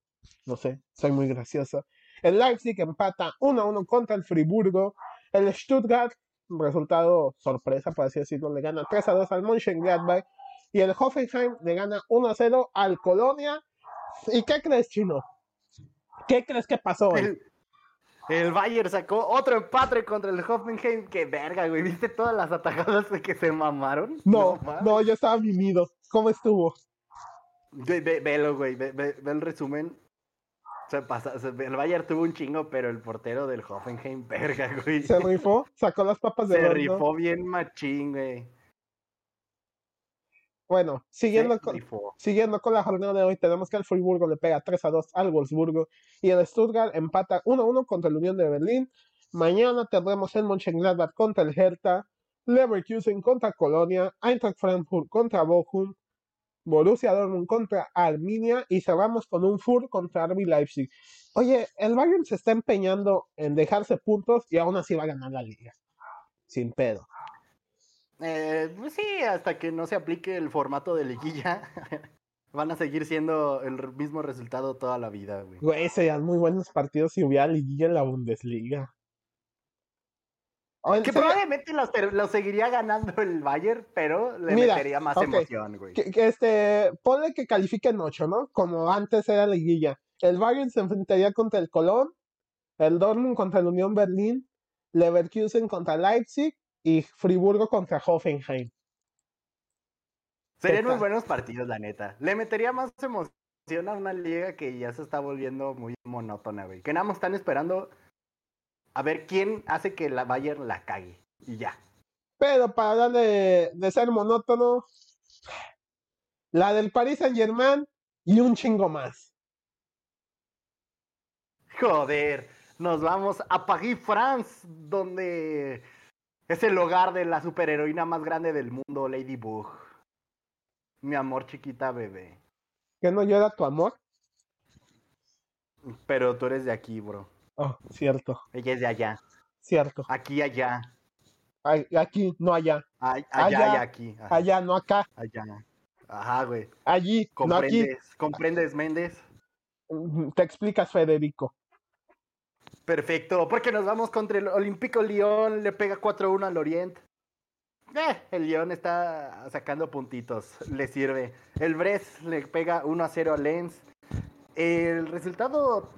no sé, soy muy gracioso, el Leipzig empata 1-1 contra el Friburgo, el Stuttgart resultado sorpresa, por así decirlo, le gana 3 a 2 al Mönchengladbach y el Hoffenheim le gana 1 a 0 al Colonia. ¿Y qué crees, Chino? ¿Qué crees que pasó? hoy? El, Bayern sacó otro empate contra el Hoffenheim. Que verga, güey. ¿Viste todas las atajadas de que se mamaron? No, mames. no, yo estaba mimido. ¿Cómo estuvo? Ve- ve- velo, güey. Ve, ve- ve el resumen. Se pasa, se- el Bayern tuvo un chingo, pero el portero del Hoffenheim, verga, güey. Se rifó, sacó las papas de Se horno. rifó bien machín, güey. Bueno, siguiendo con. Siguiendo con la jornada de hoy, tenemos que el Friburgo le pega 3 a 2 al Wolfsburgo y el Stuttgart empata 1 a 1 contra el Unión de Berlín. Mañana tendremos el Mönchengladbach contra el Hertha, Leverkusen contra Colonia, Eintracht Frankfurt contra Bochum, Borussia Dortmund contra Arminia y cerramos con un Fur contra RB Leipzig. Oye, el Bayern se está empeñando en dejarse puntos y aún así va a ganar la liga. Sin pedo. Eh, pues sí, hasta que no se aplique el formato de liguilla, van a seguir siendo el mismo resultado toda la vida, güey. Güey, serían muy buenos partidos si hubiera liguilla en la Bundesliga. O Que serio, probablemente lo, seguiría ganando el Bayern, pero le Mira, metería más emoción, güey. que, que este, ponle que califiquen 8, ¿no? Como antes era liguilla. El Bayern se enfrentaría contra el Colón, el Dortmund contra el Unión Berlín, Leverkusen contra Leipzig y Friburgo contra Hoffenheim. Serían muy buenos partidos, la neta. Le metería más emoción a una liga que ya se está volviendo muy monótona, güey. Que nada más están esperando a ver quién hace que la Bayern la cague. Y ya. Pero para hablar de, de ser monótono, la del Paris Saint Germain y un chingo más. Joder, nos vamos a Paris, France, donde es el hogar de la superheroína más grande del mundo, Ladybug. Mi amor chiquita bebé. ¿Que no llora tu amor? Pero tú eres de aquí, bro. Oh, cierto, Ella es de allá. cierto. Aquí, allá. Ay, Aquí, no allá. Ay, allá Allá, y aquí. Ajá, Allá, no acá. allá. Ajá, güey. Allí, no aquí. ¿Comprendes? ¿Comprendes, Méndez? Mm, Te explicas, Federico. Perfecto, porque nos vamos contra el Olímpico Lyon, le pega 4-1 al Orient. Eh, el Lyon está sacando puntitos, le sirve. El Brest le pega 1-0 al Lens. El resultado,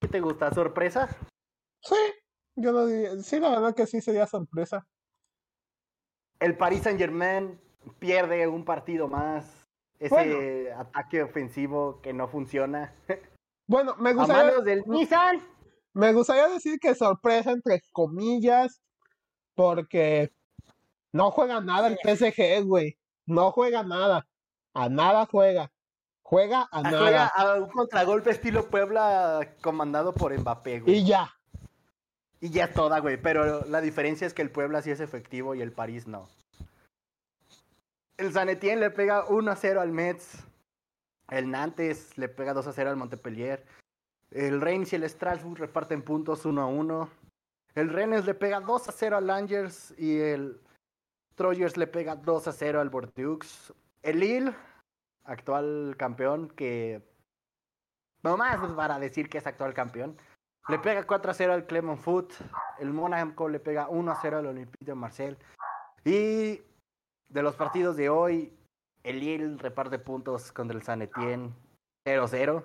¿qué te gusta? ¿Sorpresa? Sí, yo lo diría. Sí, la verdad que sí sería sorpresa. El Paris Saint Germain pierde un partido más. Ese ataque ofensivo que no funciona. Bueno, me A gustaría, manos del Nissan. Me gustaría decir que sorpresa entre comillas, porque no juega nada el PSG, güey. No juega nada. A nada juega. Juega a Ah, nada. Juega a un contragolpe estilo Puebla comandado por Mbappé, güey. Y ya. Y ya toda, güey. Pero la diferencia es que el Puebla sí es efectivo y el París no. El San Etienne le pega 1 a 0 al Metz. El Nantes le pega 2 a 0 al Montpellier. El Reims y el Strasbourg reparten puntos 1 a 1. El Rennes le pega 2 a 0 al Angers y el Troyers le pega 2 a 0 al Bordeaux. El Lille, actual campeón, que nomás para decir que es actual campeón, le pega 4 a 0 al Clermont Foot. El Mónaco le pega 1 a 0 al Olympique de Marseille. Y de los partidos de hoy, el Lille reparte puntos contra el San Etienne 0-0.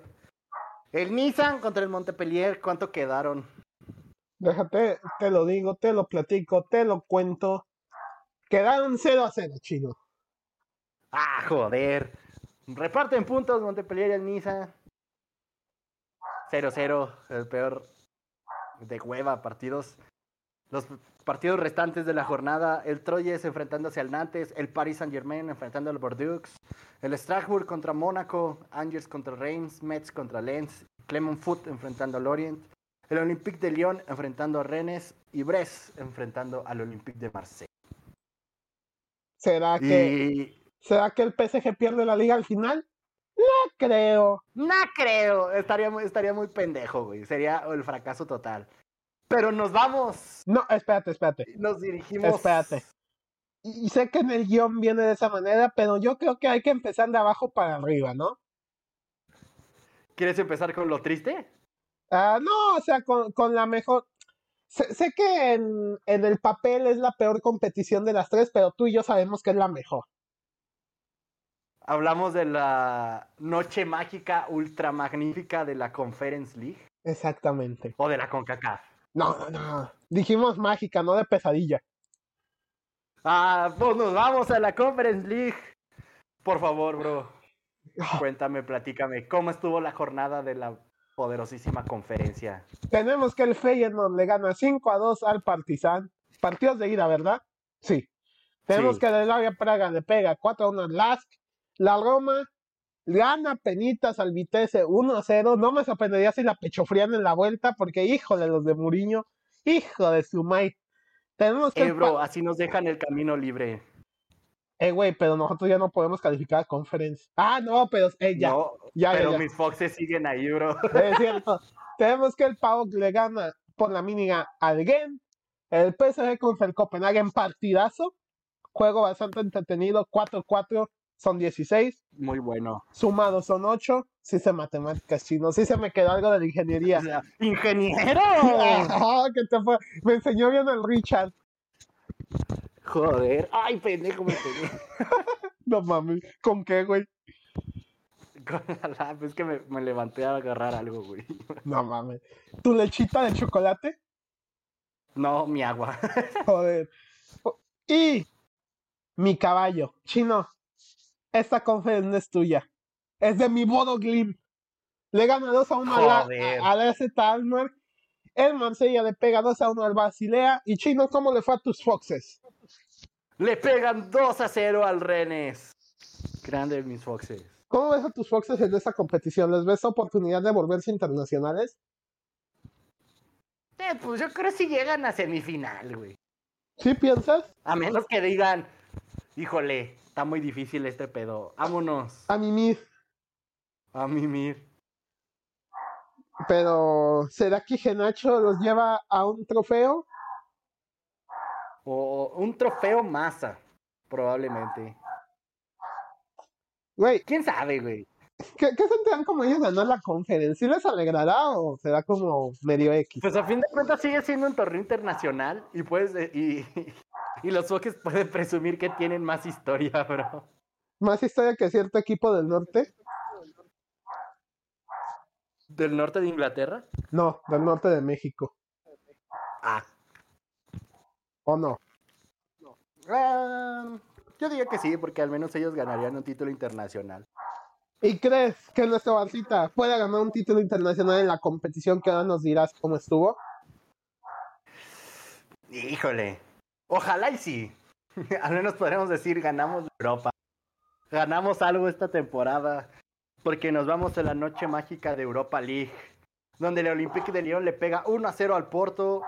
El Nissan contra el Montpellier, ¿cuánto quedaron? Déjate, te lo digo, te lo platico, te lo cuento. Quedaron 0 a 0, chino. Ah, joder. Reparten puntos Montpellier y el Nissan. 0-0, el peor de hueva partidos. Los partidos restantes de la jornada, el Troyes enfrentándose al Nantes, el Paris Saint-Germain enfrentando al Bordeaux, el Strasbourg contra Mónaco, Angers contra Reims, Metz contra Lens, Clermont Foot enfrentando al Orient, el Olympique de Lyon enfrentando a Rennes y Brest enfrentando al Olympique de Marseille. ¿Será que, ¿Será que el PSG pierde la liga al final? No creo. No creo, estaría muy, estaría muy pendejo, güey. Sería el fracaso total. Pero nos vamos. No, espérate, espérate. Nos dirigimos. Espérate. Y sé que en el guion viene de esa manera, pero yo creo que hay que empezar de abajo para arriba, ¿no? ¿Quieres empezar con lo triste? Ah, no, o sea, con, con la mejor. Sé, sé que en, en el papel es la peor competición de las tres, pero tú y yo sabemos que es la mejor. Hablamos de la noche mágica ultra magnífica de la Conference League Exactamente. o de la CONCACAF. No, no, no. Dijimos mágica, no de pesadilla. Ah, pues nos vamos a la Conference League. Por favor, bro, cuéntame, platícame, ¿cómo estuvo la jornada de la poderosísima conferencia? Tenemos que el Feyenoord le gana 5 a 2 al Partizan. Partidos de ida, ¿verdad? Sí. Tenemos Sí. que el Slavia Praga le pega 4 a 1 al Lask. La Roma gana penitas al Vitesse 1 a 0. No me sorprendería si la pechofrían en la vuelta, porque hijo de los de Muriño, hijo de Sumay. Tenemos que. Eh, bro, así nos dejan el camino libre. Eh, güey, pero nosotros ya no podemos calificar a conference. Ah, no, pero eh, ya. No, ya, ya, pero ya. mis Foxes siguen ahí, bro. Es cierto. Tenemos que el PAOK le gana por la mínima al Gen. El PSG contra el Copenhagen partidazo. Juego bastante entretenido. 4-4 son 16. Muy bueno. Sumados son 8. Sí sé matemáticas chino. Sí se me quedó algo de la ingeniería. O sea, ¡Ingeniero! Ah, que te fue- Me enseñó bien el Richard. Joder. Ay, pendejo, me pegué. No mames. ¿Con qué, güey? Con la es que me, me levanté a agarrar algo, güey. No mames. ¿Tu lechita de chocolate? No, mi agua. Joder. Y mi caballo, chino. Esta conferencia no es tuya. Es de mi Bodo Glim. Le gana 2 a 1 a la, Joder. a, a la ST Alkmaar. El Marsella le pega 2 a 1 al Basilea. Y chino, ¿cómo le fue a tus Foxes? Le pegan 2 a 0 al Rennes. Grande mis Foxes. ¿Cómo ves a tus Foxes en esta competición? ¿Les ves oportunidad de volverse internacionales? Eh, pues yo creo que si llegan a semifinal, güey. ¿Sí piensas? A menos que digan, híjole, está muy difícil este pedo. Vámonos A mimir. a mimir. Pero, ¿será que Genacho los lleva a un trofeo? O un trofeo masa, probablemente. Güey, ¿Quién sabe, güey? ¿qué, qué sentirán como ellos ganar la conferencia? ¿Sí les alegrará o será como medio X? Pues a fin de cuentas sigue siendo un torneo internacional y puedes y, y los Foques pueden presumir que tienen más historia, bro. Más historia que cierto equipo del norte. ¿Del norte de Inglaterra? No, del norte de México. Ah. ¿O no? Ah, yo diría que sí, porque al menos ellos ganarían un título internacional. ¿Y crees que nuestra Barcita pueda ganar un título internacional en la competición que ahora nos dirás cómo estuvo? Híjole. Ojalá y sí. al menos podremos decir ganamos Europa. ganamos algo esta temporada. Porque nos vamos a la noche mágica de Europa League. Donde el Olympique de Lyon le pega 1 a 0 al Porto.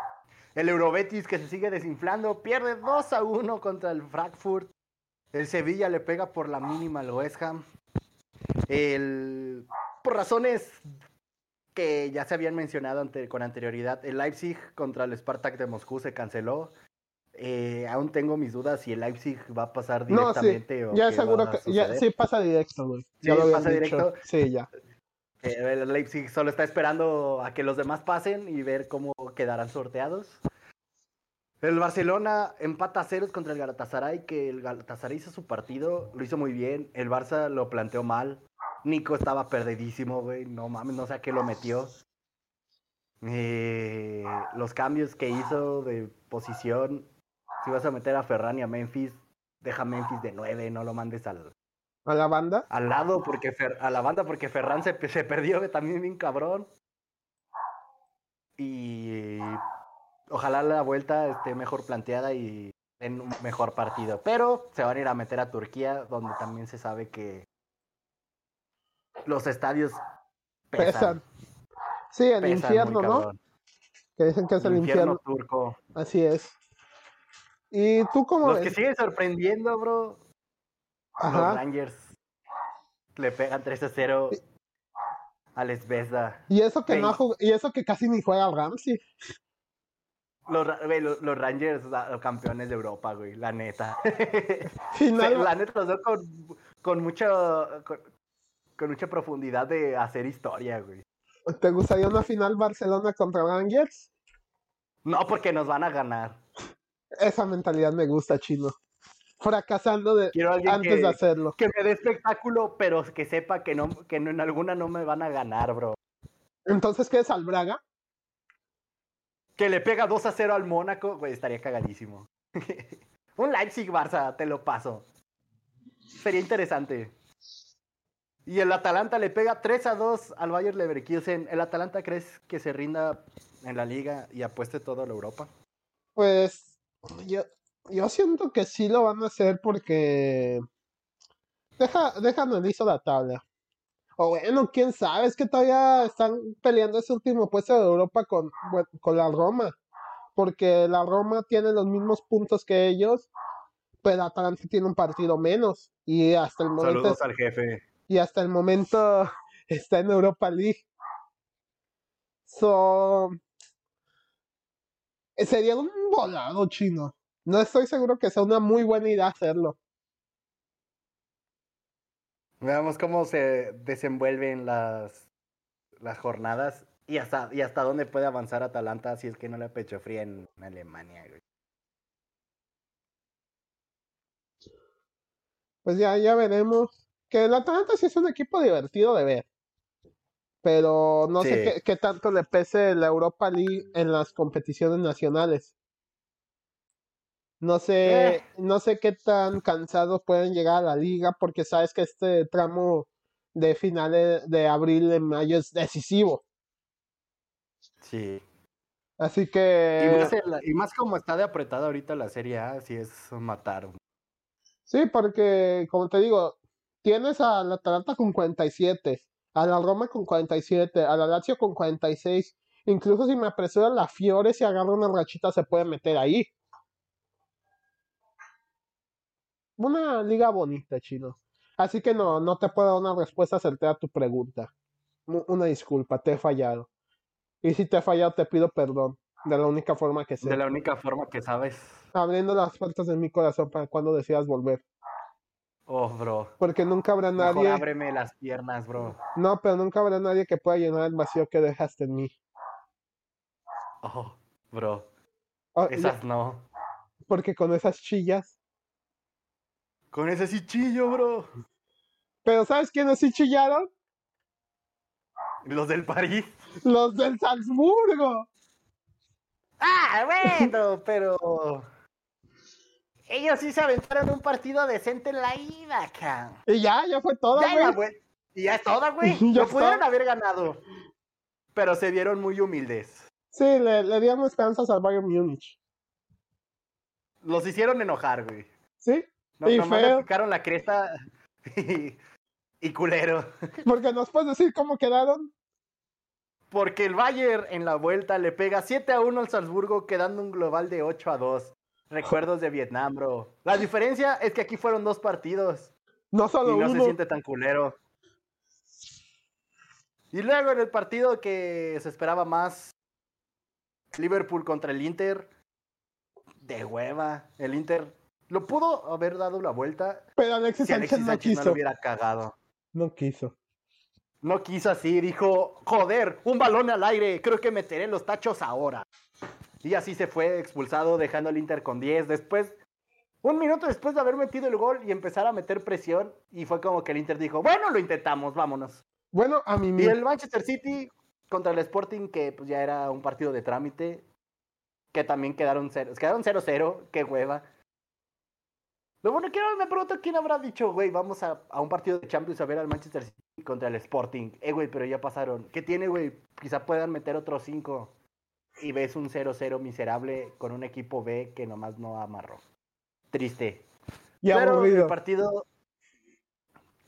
El Eurobetis que se sigue desinflando pierde 2 a 1 contra el Frankfurt. El Sevilla le pega por la mínima al West Ham. El, por razones que ya se habían mencionado con anterioridad, el Leipzig contra el Spartak de Moscú se canceló. Eh, aún tengo mis dudas si el Leipzig va a pasar No, sí. directamente o Ya seguro que ya, sí pasa directo, güey. Ya Sí, lo pasa dicho. directo. Sí, ya. El Leipzig solo está esperando a que los demás pasen y ver cómo quedarán sorteados. El Barcelona empata a ceros contra el Galatasaray, que el Galatasaray hizo su partido, lo hizo muy bien. El Barça lo planteó mal. Nico estaba perdidísimo, güey. No mames, no sé a qué lo metió. Eh, los cambios que hizo de posición. Si vas a meter a Ferran y a Memphis, deja a Memphis de 9, no lo mandes al, A la banda. al lado porque Fer- a la banda porque Ferran se, se perdió también bien cabrón. Y ojalá la vuelta esté mejor planteada y den un mejor partido. Pero se van a ir a meter a Turquía, donde también se sabe que los estadios pesan. Pesan. Sí, el pesan infierno, ¿no? Que dicen que es el, El infierno infierno. turco. Así es. ¿Y tú cómo Los que siguen sorprendiendo, bro, los. Rangers le pegan 3 a 0 al Zvezda. Y eso que no y eso que casi ni juega Ramsey. Los, güey, los, los Rangers, la- los campeones de Europa, güey, la neta. Final, la neta los veo con, con mucha con, con mucha profundidad de hacer historia, güey. ¿Te gustaría una final Barcelona contra Rangers? No porque nos van a ganar. Esa mentalidad me gusta, chino. Fracasando de, Quiero a alguien antes que, de hacerlo. que me dé espectáculo, pero que sepa que no que no- en alguna no me van a ganar, bro. Entonces, ¿qué es al Braga? Que le pega 2 a 0 al Mónaco, güey, estaría cagadísimo. Un Leipzig Barça, te lo paso. Sería interesante. Y el Atalanta le pega 3 a 2 al Bayer Leverkusen. ¿El Atalanta crees que se rinda en la liga y apueste todo a la Europa? Pues yo, yo siento que sí lo van a hacer porque deja, deja analizo la tabla. O bueno, quién sabe, es que todavía están peleando ese último puesto de Europa con, con la Roma. Porque la Roma tiene los mismos puntos que ellos, pero Atalanta tiene un partido menos. Y hasta el momento Saludos al jefe. y hasta el momento está en Europa League. So, sería un volado chino. No estoy seguro que sea una muy buena idea hacerlo. Veamos cómo se desenvuelven las, las jornadas y hasta, y hasta dónde puede avanzar Atalanta si es que no le pecho fría en Alemania, güey. Pues ya, ya veremos. Que el Atalanta sí es un equipo divertido de ver. Pero no sé qué, qué tanto le pese la Europa League en las competiciones nacionales. No sé, Eh. no sé qué tan cansados pueden llegar a la liga, porque sabes que este tramo de finales de abril en mayo es decisivo. Sí. Así Y que más, la- y más como está de apretada ahorita la Serie A, sí es matar. sí, porque como te digo, tienes al Atalanta con 47, a la Roma con 47, a la Lazio con 46. Incluso si me apresura la Fiore, si agarra una rachita, se puede meter ahí. Una liga bonita, chino. Así que no, no te puedo dar una respuesta certera a tu pregunta. Una disculpa, te he fallado. Y si te he fallado, te pido perdón. De la única forma que sé. De la única forma que sabes. Abriendo las puertas de mi corazón para cuando decidas volver. Oh, bro. Porque nunca habrá Mejor nadie. ábreme las piernas, bro. No, pero nunca habrá nadie que pueda llenar el vacío que dejaste en mí. Oh, bro. Oh, Esas no. porque con esas chillas. Con ese sí chillo, bro. Pero ¿sabes quiénes sí chillaron? Los del París. Los del Salzburgo. Ah, bueno, pero. Ellos sí se aventaron un partido decente en la ida, cabrón. Y ya, ya fue todo, Ya, ya, güey. Y ya es toda, güey. Ya Lo pudieron haber ganado. Pero se vieron muy humildes. Sí, le, le dieron esperanzas al Bayern Múnich. Los hicieron enojar, güey. ¿Sí? No, Y nomás feo. le picaron la cresta. y, y culero. Porque nos puedes decir cómo quedaron. Porque el Bayern en la vuelta le pega 7 a 1 al Salzburgo, quedando un global de 8 a 2. Recuerdos de Vietnam, bro. La diferencia es que aquí fueron dos partidos. No solo y no se uno. siente tan culero. Y luego en el partido que se esperaba más, Liverpool contra el Inter, de hueva. El Inter lo pudo haber dado la vuelta Pero Alexis si Sánchez Alexis no Sánchez no lo quiso. hubiera cagado. No quiso. No quiso así, dijo, joder, un balón al aire, creo que meteré los tachos ahora. Y así se fue expulsado, dejando al Inter con 10. Después, un minuto después de haber metido el gol y empezar a meter presión, y fue como que el Inter dijo, bueno, lo intentamos, vámonos. Bueno, a mí Y el Manchester City contra el Sporting, que pues ya era un partido de trámite, que también quedaron 0 quedaron 0-0, qué hueva. Lo bueno que ahora me pregunto quién habrá dicho, güey, vamos a, a un partido de Champions a ver al Manchester City contra el Sporting. Eh, güey, pero ya pasaron. ¿Qué tiene, güey? Quizá puedan meter otros 5. Y ves un 0-0 miserable con un equipo B que nomás no amarró. Triste. y Pero aburrido. el partido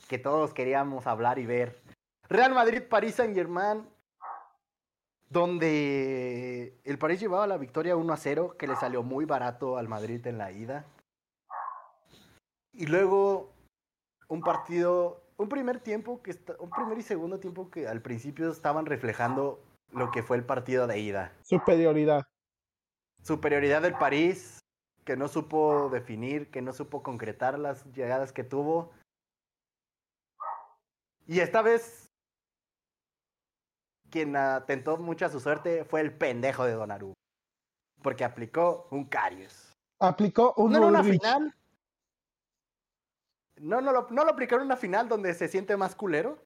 que todos queríamos hablar y ver. Real Madrid, París Saint Germain, donde el París llevaba la victoria 1 a 0, que le salió muy barato al Madrid en la ida. Y luego un partido, un primer tiempo que está- un primer y segundo tiempo que al principio estaban reflejando lo que fue el partido de ida Superioridad. superioridad del París, que no supo definir, que no supo concretar las llegadas que tuvo. Y esta vez, quien atentó mucho a su suerte fue el pendejo de Donnarumma. Porque aplicó un Carius. Aplicó un No en una final. No, no lo, no lo aplicó en una final donde se siente más culero.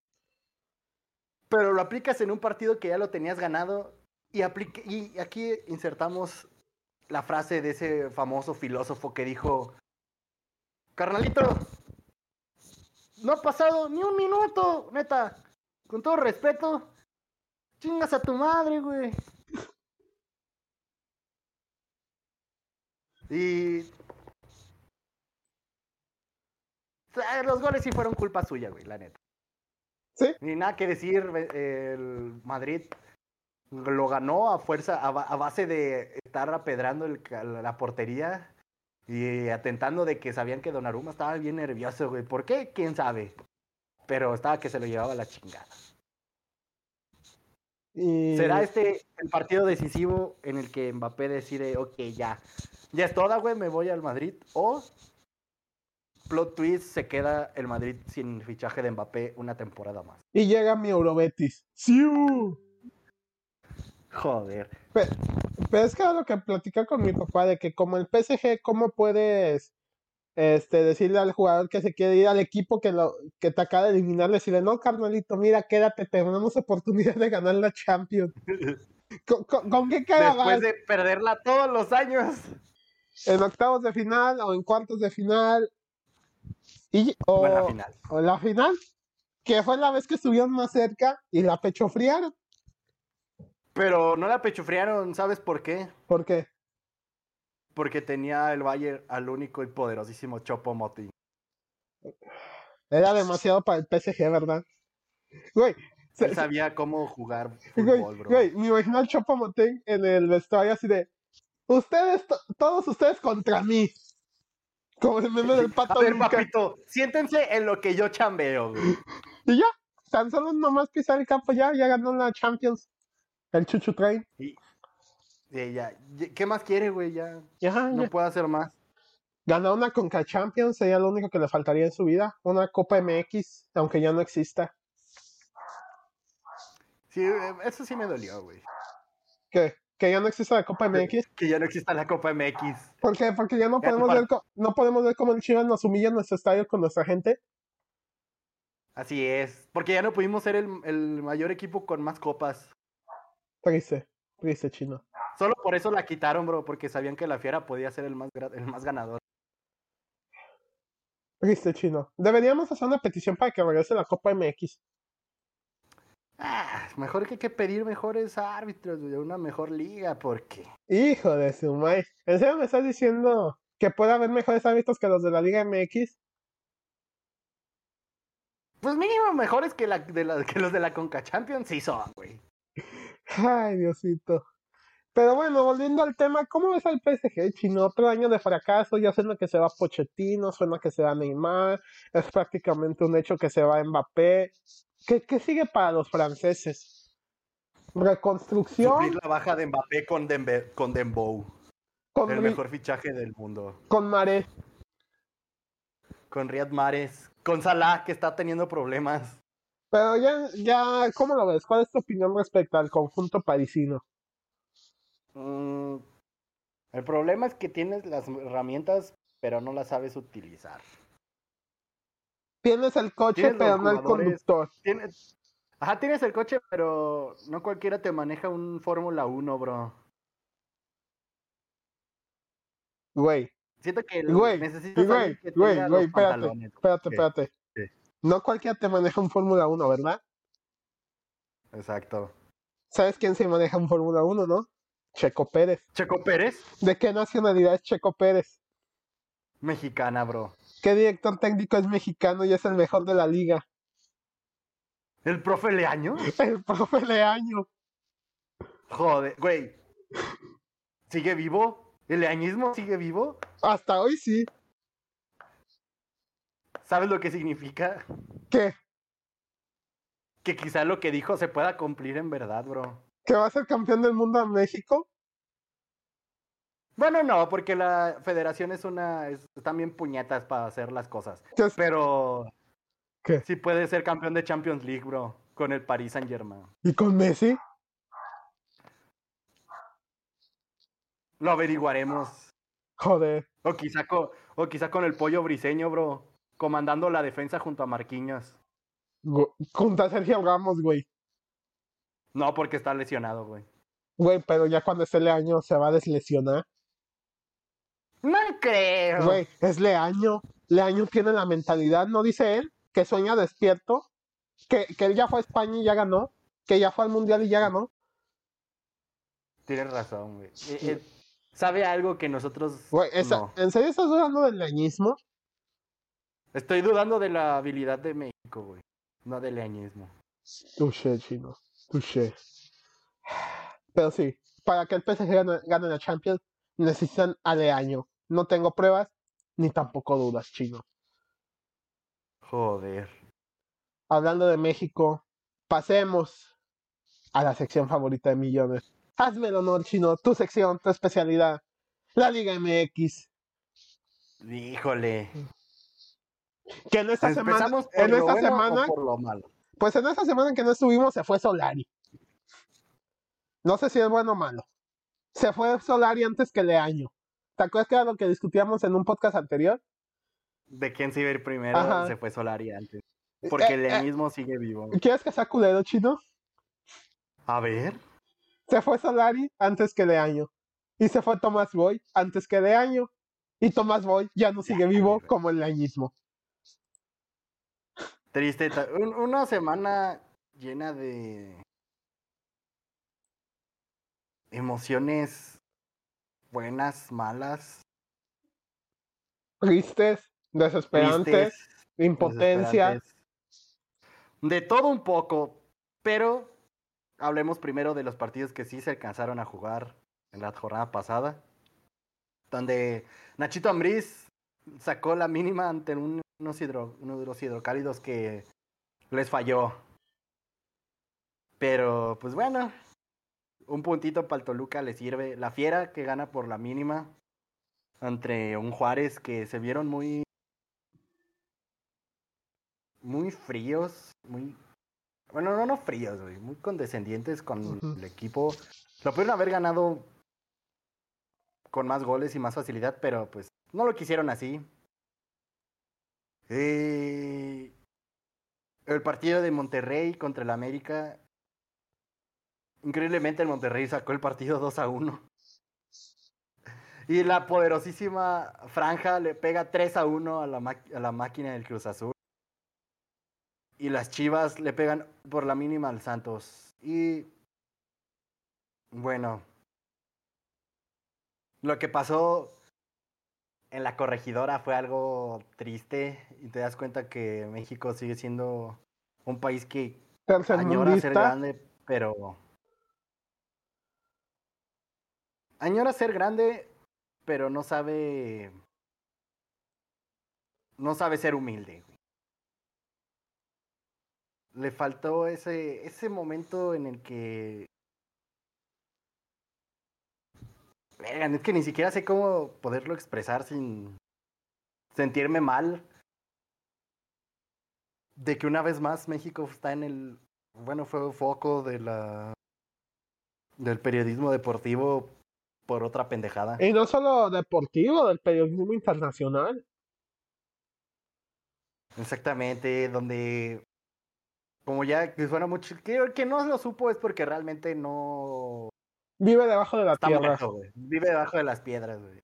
Pero lo aplicas en un partido que ya lo tenías ganado. Y, y aquí insertamos la frase de ese famoso filósofo que dijo: Carnalito, no ha pasado ni un minuto, neta. Con todo respeto, chingas a tu madre, güey. Y. O sea, Los goles sí fueron culpa suya, güey, la neta. Sí. Ni nada que decir, el Madrid lo ganó a fuerza, a, ba- a base de estar apedrando el la portería y atentando de que sabían que Donnarumma estaba bien nervioso, güey. ¿Por qué? ¿Quién sabe? Pero estaba que se lo llevaba la chingada. Y... ¿Será este el partido decisivo en el que Mbappé decide, ok, ya, ya es toda, güey, me voy al Madrid? ¿O plot twist se queda el Madrid sin fichaje de Mbappé una temporada más? y llega mi Eurobetis. ¡Siu! Joder. Pe- Pero es que era lo que platicaba con mi papá de que como el PSG, ¿cómo puedes este, decirle al jugador que se quiere ir al equipo que, lo, que te acaba de eliminar? Decirle, no, carnalito, mira, quédate, tenemos oportunidad de ganar la Champions. ¿Con, con- con qué cara vas? Después de perderla todos los años. ¿En octavos de final o en cuartos de final? Y, o, O en la final. o en la final, que fue la vez que estuvieron más cerca y la pechofriaron. Pero no la pechufriaron, ¿sabes por qué? ¿Por qué? Porque tenía el Bayern al único y poderosísimo Chopo Moting. Era demasiado para el PSG, ¿verdad? Güey, se- Él sabía cómo jugar Güey, fútbol, bro. güey, me imagino al Chopo Moting en el vestuario así de ustedes, to- todos ustedes contra mí. Como el meme del pato A ver, papito, siéntense en lo que yo chambeo, güey. Y ya, tan solo nomás pisar el campo ya, ya ganó la Champions. El Chuchu Train. Y, y ya, ¿qué más quiere, güey? Ya Y ajá, no ya. puede hacer más. Ganar una Conca Champions sería lo único que le faltaría en su vida. Una Copa MX, aunque ya no exista. Sí, eh, eso sí me dolió, güey. ¿Qué? Que ya no exista la Copa MX. Que ya no exista la Copa MX. ¿Por qué? Porque ya no Ya podemos ver, no podemos ver cómo el Chivas nos humilla en nuestro estadio con nuestra gente. Así es. Porque ya no pudimos ser el, el mayor equipo con más copas. Triste, triste chino. Solo por eso la quitaron, bro, porque sabían que la Fiera podía ser el más, el más ganador. Triste chino. Deberíamos hacer una petición para que regrese la Copa MX. Ah, mejor que hay que pedir mejores árbitros, güey, una mejor liga, porque Hijo de su madre. ¿En serio me estás diciendo que puede haber mejores árbitros que los de la Liga MX? Pues mínimo mejores que, la, de la- que los de la Conca Champions sí son, güey. Ay, Diosito. Pero bueno, volviendo al tema, ¿cómo ves al PSG, chino? Otro año de fracaso, ya suena que se va Pochettino, suena que se va Neymar, es prácticamente un hecho que se va Mbappé. ¿Qué, qué sigue para los franceses? Reconstrucción Suplir la baja de Mbappé con, Dembe, con Dembow. con, El mejor fichaje del mundo. con Maré. Con Riyad Mahrez. Con Salah, que está teniendo problemas. Pero ya, ya, ¿cómo lo ves? ¿Cuál es tu opinión respecto al conjunto parisino? Mm, el problema es que tienes las herramientas, pero no las sabes utilizar. Tienes el coche, Tienes pero no el conductor. Tienes, ajá, tienes el coche, pero no cualquiera te maneja un Fórmula 1, bro. Güey, Siento que el- güey, necesitas güey, que güey, güey, espérate, espérate, espérate. ¿Qué? No cualquiera te maneja un Fórmula 1, ¿verdad? Exacto. ¿Sabes quién se maneja un Fórmula 1, no? Checo Pérez. Checo Pérez, ¿De qué nacionalidad es Checo Pérez? mexicana, bro. ¿Qué director técnico es mexicano y es el mejor de la liga? El profe Leaño. El profe Leaño. Joder, güey. ¿Sigue vivo? ¿El leañismo sigue vivo? Hasta hoy sí. ¿Sabes lo que significa? ¿Qué? Que quizá lo que dijo se pueda cumplir en verdad, bro. ¿Que va a ser campeón del mundo en México? Bueno, no, porque la federación es una... Es, están bien puñetas para hacer las cosas. ¿Qué es- Pero ¿Qué? sí puede ser campeón de Champions League, bro. Con el Paris Saint Germain. ¿Y con Messi? Lo averiguaremos. Joder. O quizá, con, o quizá con el pollo briseño, bro. Comandando la defensa junto a Marquinhos. Junto a Sergio Ramos, güey. No, porque está lesionado, güey. Güey, pero ya cuando esté Leaño se va a deslesionar. No creo. Güey, es Leaño. Leaño tiene la mentalidad, ¿no dice él? Que sueña despierto. Que, que él ya fue a España y ya ganó. Que ya fue al Mundial y ya ganó. Tienes razón, güey. Eh, eh, sabe algo que nosotros Güey, esa- no. ¿en serio estás dudando del leañismo? Estoy dudando de la habilidad de México, güey. No del leañismo. Touché, chino. Touché. Pero sí, para que el PSG gane, gane la Champions, necesitan a Leaño. No tengo pruebas, ni tampoco dudas, chino. Joder. Hablando de México, pasemos a la sección favorita de millones. Hazme el honor, chino, tu sección, tu especialidad. La Liga MX. Híjole. Que en esta semana, ¿Empezamos por en esta bueno semana, o por lo malo? pues en esta semana que no estuvimos se fue Solari. No sé si es bueno o malo. Se fue Solari antes que Leaño. ¿Te acuerdas que era lo que discutíamos en un podcast anterior? De quién se iba a ir primero, Ajá. se fue Solari antes. Porque el Eh, eh, leañismo sigue vivo. ¿Quieres que sea culero, chino? A ver. Se fue Solari antes que Leaño. Y se fue Tomás Boy antes que Leaño. Y Tomás Boy ya no sigue vivo como el leañismo. Triste. un- una semana llena de emociones buenas, malas, Tristes, desesperantes, tristes, impotencia. desesperantes. De todo un poco, pero hablemos primero de los partidos que sí se alcanzaron a jugar en la jornada pasada, donde Nachito Ambriz sacó la mínima ante un- unos, hidro- unos hidrocálidos que les falló. Pero, pues bueno, un puntito para el Toluca le sirve. La Fiera que gana por la mínima entre un Juárez que se vieron muy muy fríos, muy bueno, no no fríos, güey, muy condescendientes con el equipo. Lo pudieron haber ganado con más goles y más facilidad, pero pues no lo quisieron así. Eh, el partido de Monterrey contra el América. Increíblemente el Monterrey sacó el partido 2 a 1. Y la poderosísima Franja le pega 3 a 1 a la, a la máquina del Cruz Azul. Y las Chivas le pegan por la mínima al Santos. Y bueno, lo que pasó en la corregidora fue algo triste y te das cuenta que México sigue siendo un país que añora ser grande, pero añora ser grande, pero no sabe no sabe ser humilde. Le faltó ese ese momento en el que Verga, es que ni siquiera sé cómo poderlo expresar sin sentirme mal de que una vez más México está en el bueno fue foco de la del periodismo deportivo por otra pendejada. Y no solo deportivo, del periodismo internacional. Exactamente, donde como ya que suena mucho que, que no lo supo es porque realmente no Vive debajo de la está tierra. muerto. Vive debajo de las piedras, güey.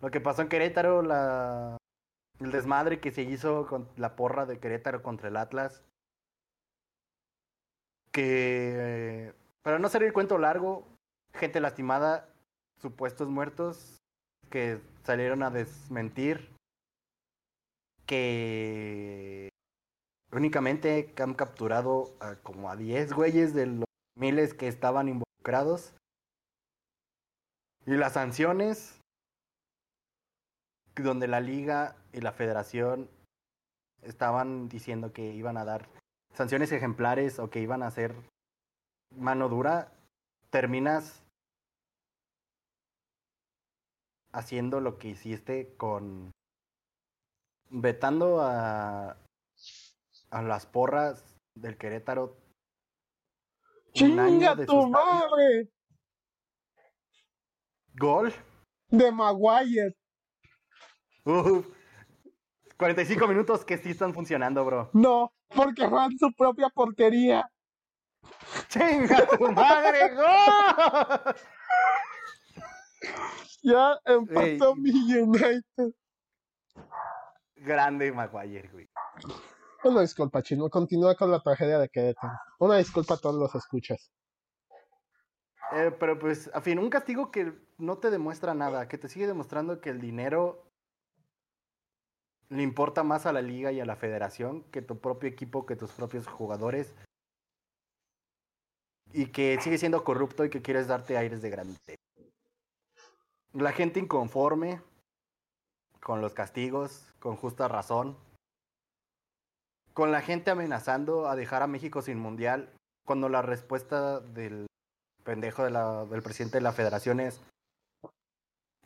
Lo que pasó en Querétaro, la el desmadre que se hizo con la porra de Querétaro contra el Atlas. Que para no hacer el cuento largo, gente lastimada, supuestos muertos que salieron a desmentir que únicamente han capturado a como a 10 güeyes de los miles que estaban involucrados. Y las sanciones, donde la liga y la federación estaban diciendo que iban a dar sanciones ejemplares o que iban a hacer mano dura, terminas haciendo lo que hiciste con vetando a a las porras del Querétaro ¡Chinga de tu madre! gol De Maguire. Uf. 45 minutos que sí están funcionando, bro. No, porque en su propia portería. ¡Chinga tu madre! ¡Gol! Ya empató mi United. Grande Maguire, güey. Una disculpa, Chino. Continúa con la tragedia de Querétaro. Una disculpa a todos los escuchas. Eh, pero pues, a fin, un castigo que no te demuestra nada, que te sigue demostrando que el dinero le importa más a la liga y a la federación que tu propio equipo, que tus propios jugadores. Y que sigue siendo corrupto y que quieres darte aires de grande. La gente inconforme con los castigos, con justa razón. Con la gente amenazando a dejar a México sin mundial, cuando la respuesta del pendejo de la- del presidente de la federación es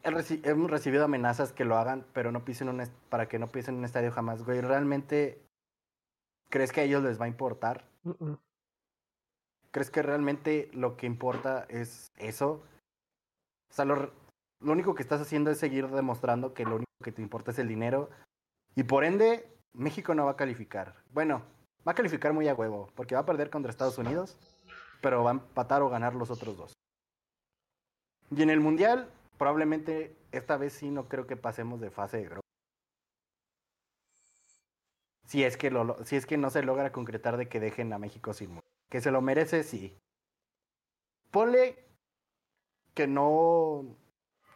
"He reci- hemos recibido amenazas que lo hagan, pero no pisen un para que no pisen un estadio jamás, güey. ¿Realmente crees que a ellos les va a importar? ¿Crees que realmente lo que importa es eso? O sea, lo, lo único que estás haciendo es seguir demostrando que lo único que te importa es el dinero. Y por ende, México no va a calificar. Bueno, va a calificar muy a huevo, porque va a perder contra Estados Unidos, pero va a empatar o ganar los otros dos. Y en el Mundial, probablemente esta vez sí no creo que pasemos de fase de grupo. Si es que, si es que no se logra concretar de que dejen a México sin mundial. Que se lo merece, sí. Ponle que no.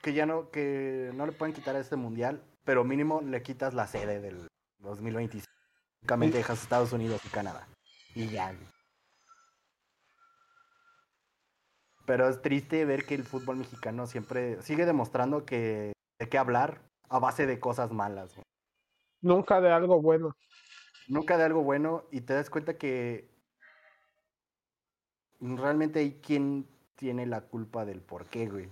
Que ya no. Que no le pueden quitar a este mundial. Pero mínimo le quitas la sede del 2025. Únicamente dejas Estados Unidos y Canadá. Y ya. Pero es triste ver que el fútbol mexicano siempre sigue demostrando que de qué hablar a base de cosas malas. güey. Nunca de algo bueno. Nunca de algo bueno y te das cuenta que realmente hay quien tiene la culpa del por qué, güey.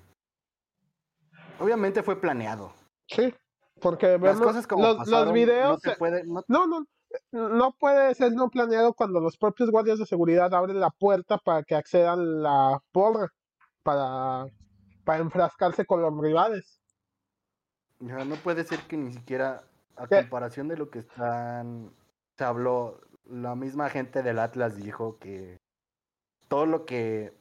Obviamente fue planeado. Sí. Porque Las cosas como los, pasaron, los videos. no se puede, no- No, no, no puede ser no planeado cuando los propios guardias de seguridad abren la puerta para que accedan la porra para, para enfrascarse con los rivales. ya no puede ser que ni siquiera a ¿Qué? comparación de lo que están se habló, la misma gente del Atlas dijo que todo lo que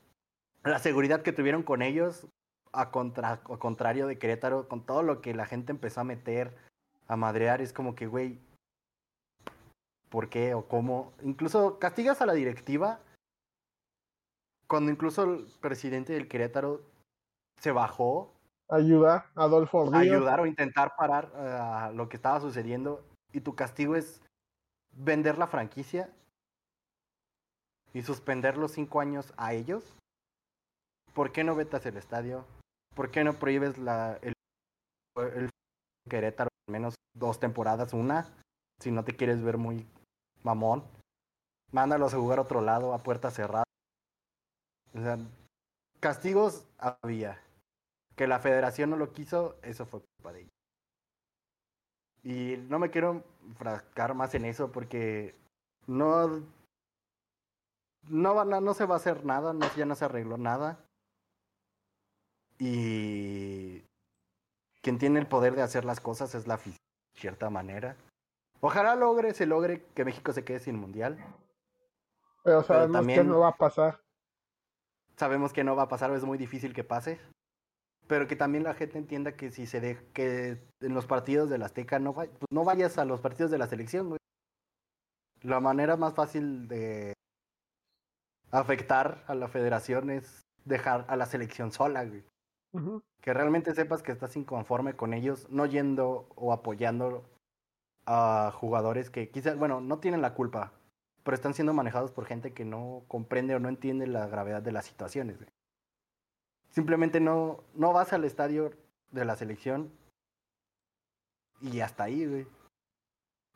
la seguridad que tuvieron con ellos a contra a contrario de Querétaro, con todo lo que la gente empezó a meter a madrear, es como que, güey, ¿por qué o cómo? Incluso castigas a la directiva cuando incluso el presidente del Querétaro se bajó ayudar a Adolfo Ríos. ayudar o intentar parar uh, lo que estaba sucediendo y tu castigo es vender la franquicia y suspender los cinco años a ellos. ¿Por qué no vetas el estadio? ¿Por qué no prohíbes la, el, el Querétaro al menos dos temporadas, una? Si no te quieres ver muy mamón. Mándalos a jugar a otro lado, a puerta cerrada. O sea, castigos había. Que la federación no lo quiso, eso fue culpa de ellos. Y no me quiero frascar más en eso porque no no, no, no se va a hacer nada, no, ya no se arregló nada. Y quien tiene el poder de hacer las cosas es la afición, de cierta manera. Ojalá logre, se logre que México se quede sin mundial. Pero sabemos Pero también, que no va a pasar. Sabemos que no va a pasar, es muy difícil que pase. Pero que también la gente entienda que si se de, que en los partidos de la Azteca no, pues no vayas a los partidos de la selección, güey. La manera más fácil de afectar a la federación es dejar a la selección sola, güey. Que realmente sepas que estás inconforme con ellos, no yendo o apoyando a jugadores que quizás, bueno, no tienen la culpa, pero están siendo manejados por gente que no comprende o no entiende la gravedad de las situaciones. Simplemente no, no vas al estadio de la selección y hasta ahí, güey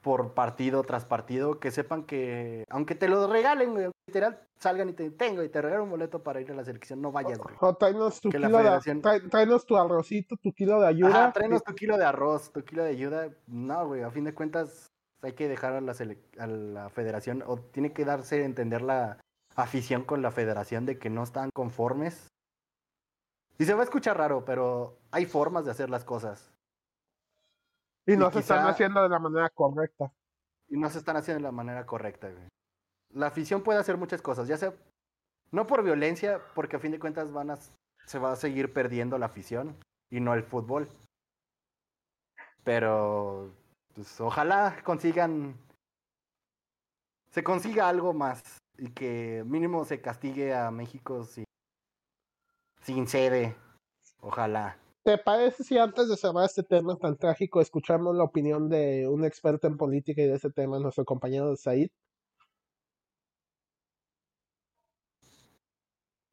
por partido tras partido, que sepan que, aunque te lo regalen, güey, literal, salgan y te tengo y te regalo un boleto para ir a la selección, no vayas, güey. O, tráenos tu kilo de, tu arrocito, tu kilo de ayuda. Ah, tráenos tu kilo de arroz, tu kilo de ayuda. No, güey, a fin de cuentas hay que dejar a la, a la federación, o tiene que darse a entender la afición con la federación de que no están conformes. Y se va a escuchar raro, pero hay formas de hacer las cosas. Y no se están haciendo de la manera correcta. Y no se están haciendo de la manera correcta, güey. La afición puede hacer muchas cosas, ya sea no por violencia, porque a fin de cuentas van a, se va a seguir perdiendo la afición y no el fútbol. Pero pues, ojalá consigan se consiga algo más y que mínimo se castigue a México sin, sin sede. Ojalá. ¿Te parece si antes de cerrar este tema tan trágico escuchamos la opinión de un experto en política y de ese tema, nuestro compañero Said?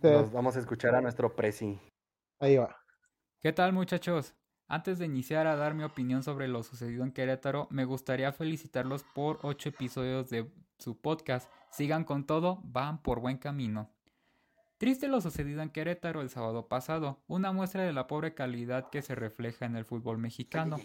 Nos vamos a escuchar a nuestro presi. Ahí va. ¿Qué tal muchachos? Antes de iniciar a dar mi opinión sobre lo sucedido en Querétaro, me gustaría felicitarlos por ocho episodios de su podcast. Sigan con todo, van por buen camino. Triste lo sucedido en Querétaro el sábado pasado, una muestra de la pobre calidad que se refleja en el fútbol mexicano.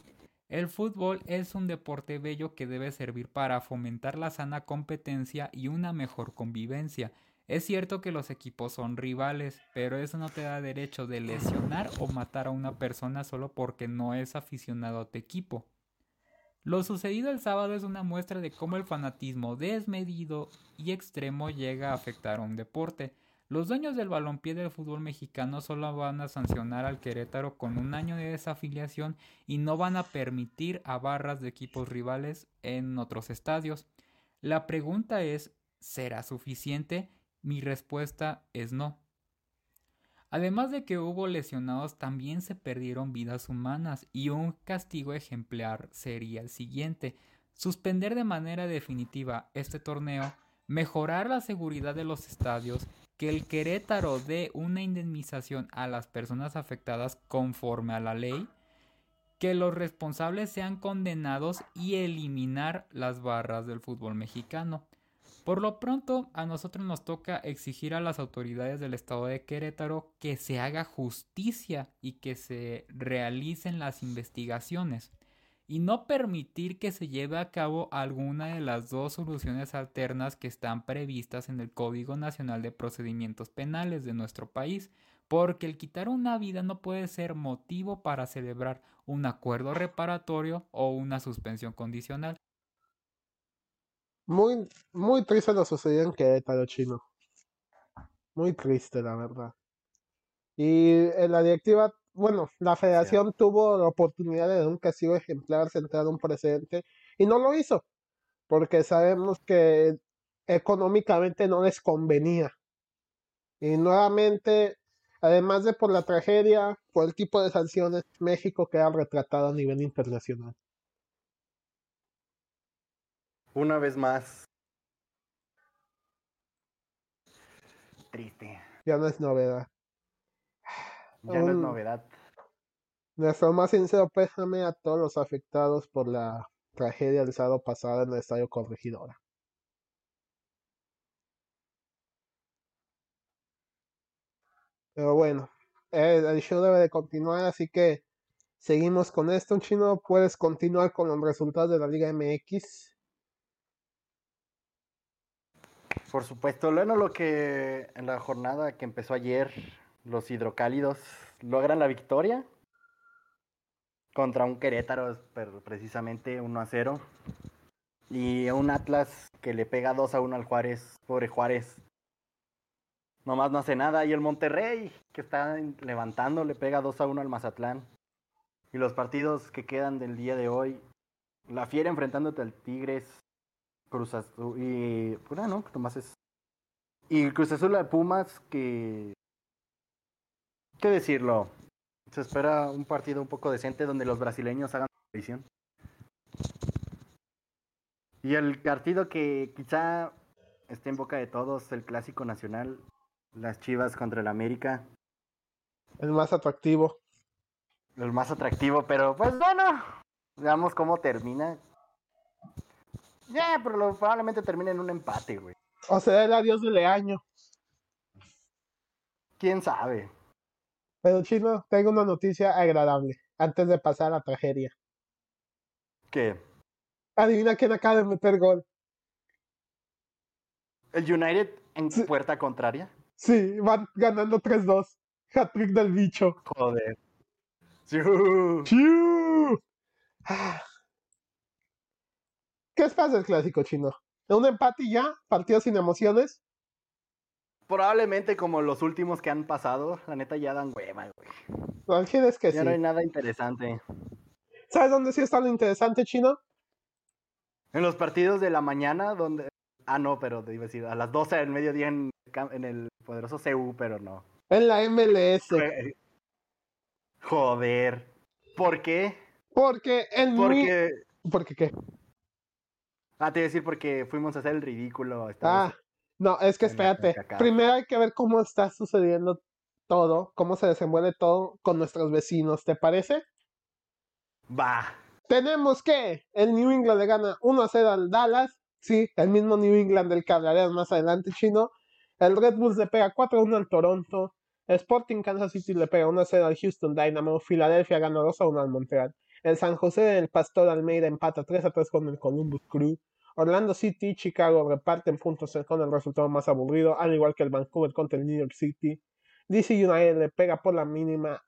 El fútbol es un deporte bello que debe servir para fomentar la sana competencia y una mejor convivencia. Es cierto que los equipos son rivales, pero eso no te da derecho de lesionar o matar a una persona solo porque no es aficionado a tu equipo. Lo sucedido el sábado es una muestra de cómo el fanatismo desmedido y extremo llega a afectar a un deporte. Los dueños del balompié del fútbol mexicano solo van a sancionar al Querétaro con un año de desafiliación y no van a permitir a barras de equipos rivales en otros estadios. La pregunta es, ¿será suficiente? Mi respuesta es no. Además de que hubo lesionados, también se perdieron vidas humanas y un castigo ejemplar sería el siguiente. Suspender de manera definitiva este torneo, mejorar la seguridad de los estadios que el Querétaro dé una indemnización a las personas afectadas conforme a la ley, que los responsables sean condenados y eliminar las barras del fútbol mexicano. Por lo pronto, a nosotros nos toca exigir a las autoridades del estado de Querétaro que se haga justicia y que se realicen las investigaciones y no permitir que se lleve a cabo alguna de las dos soluciones alternas que están previstas en el Código Nacional de Procedimientos Penales de nuestro país, porque el quitar una vida no puede ser motivo para celebrar un acuerdo reparatorio o una suspensión condicional. Muy, muy triste lo sucedió en Querétaro, chino. Muy triste, la verdad. Y en la directiva bueno, la federación tuvo la oportunidad de dar un castigo ejemplar, centrar un precedente, y no lo hizo, porque sabemos que económicamente no les convenía. Y nuevamente, Además de por la tragedia, por el tipo de sanciones, México queda retratado a nivel internacional. Una vez más. Triste. Ya no es novedad. Ya no es Un- novedad. Nuestro más sincero pésame a todos los afectados por la tragedia del sábado pasado en el Estadio Corregidora. Pero bueno, el, el show debe de continuar, así que seguimos con esto. Chino, puedes continuar con los resultados de la Liga MX. Por supuesto, bueno, lo que en la jornada que empezó ayer, los hidrocálidos logran la victoria contra un Querétaro, pero precisamente 1 a 0. Y un Atlas que le pega 2 a 1 al Juárez, pobre Juárez. Nomás no hace nada. Y el Monterrey, que está levantando, le pega 2 a 1 al Mazatlán. Y los partidos que quedan del día de hoy, la Fiera enfrentándote al Tigres, Cruz Azul y pura, ¿no? Nomás es y Cruz Azul a Pumas que qué decirlo. Se espera un partido un poco decente donde los brasileños hagan su visión. Y el partido que quizá esté en boca de todos, el clásico nacional, las Chivas contra el América, El más atractivo. el más atractivo, pero pues bueno, veamos cómo termina. Ya, pero lo- probablemente termine en un empate, güey. O será el adiós de Leaño. ¿Quién sabe? Pero Chino, tengo una noticia agradable antes de pasar a la tragedia. ¿Qué? Adivina quién acaba de meter gol. ¿El United en Sí. puerta contraria? Sí, van ganando 3-2. Hat-trick del bicho. Joder. ¡Chiu! Ah. ¿Qué esperas del clásico chino? ¿Un empate y ya? ¿Partido sin emociones? Probablemente como los últimos que han pasado, la neta ya dan hueva, güey. No, tienes que Ya sí. no hay nada interesante. ¿Sabes dónde sí está lo interesante, chino? En los partidos de la mañana, donde... Ah, no, pero te iba a decir, a las 12 del mediodía en, en el poderoso CU, pero no. En la MLS. Joder. ¿Por qué? Porque New- Porque... ¿Porque qué? Ah, te iba a decir porque fuimos a hacer el ridículo. Ah. No, es que espérate. Primero hay que ver cómo está sucediendo todo, cómo se desenvuelve todo con nuestros vecinos, ¿te parece? Va. Tenemos que el New England le gana 1 a 0 al Dallas. Sí, el mismo New England del que hablaremos más adelante, chino. El Red Bulls le pega 4 a 1 al Toronto. Sporting Kansas City le pega 1 a 0 al Houston Dynamo. Filadelfia gana 2 a 1 al Montreal. El San José del Pastor Almeida empata 3 a 3 con el Columbus Crew. Orlando City y Chicago reparten puntos con el resultado más aburrido, al igual que el Vancouver contra el New York City. DC United le pega por la mínima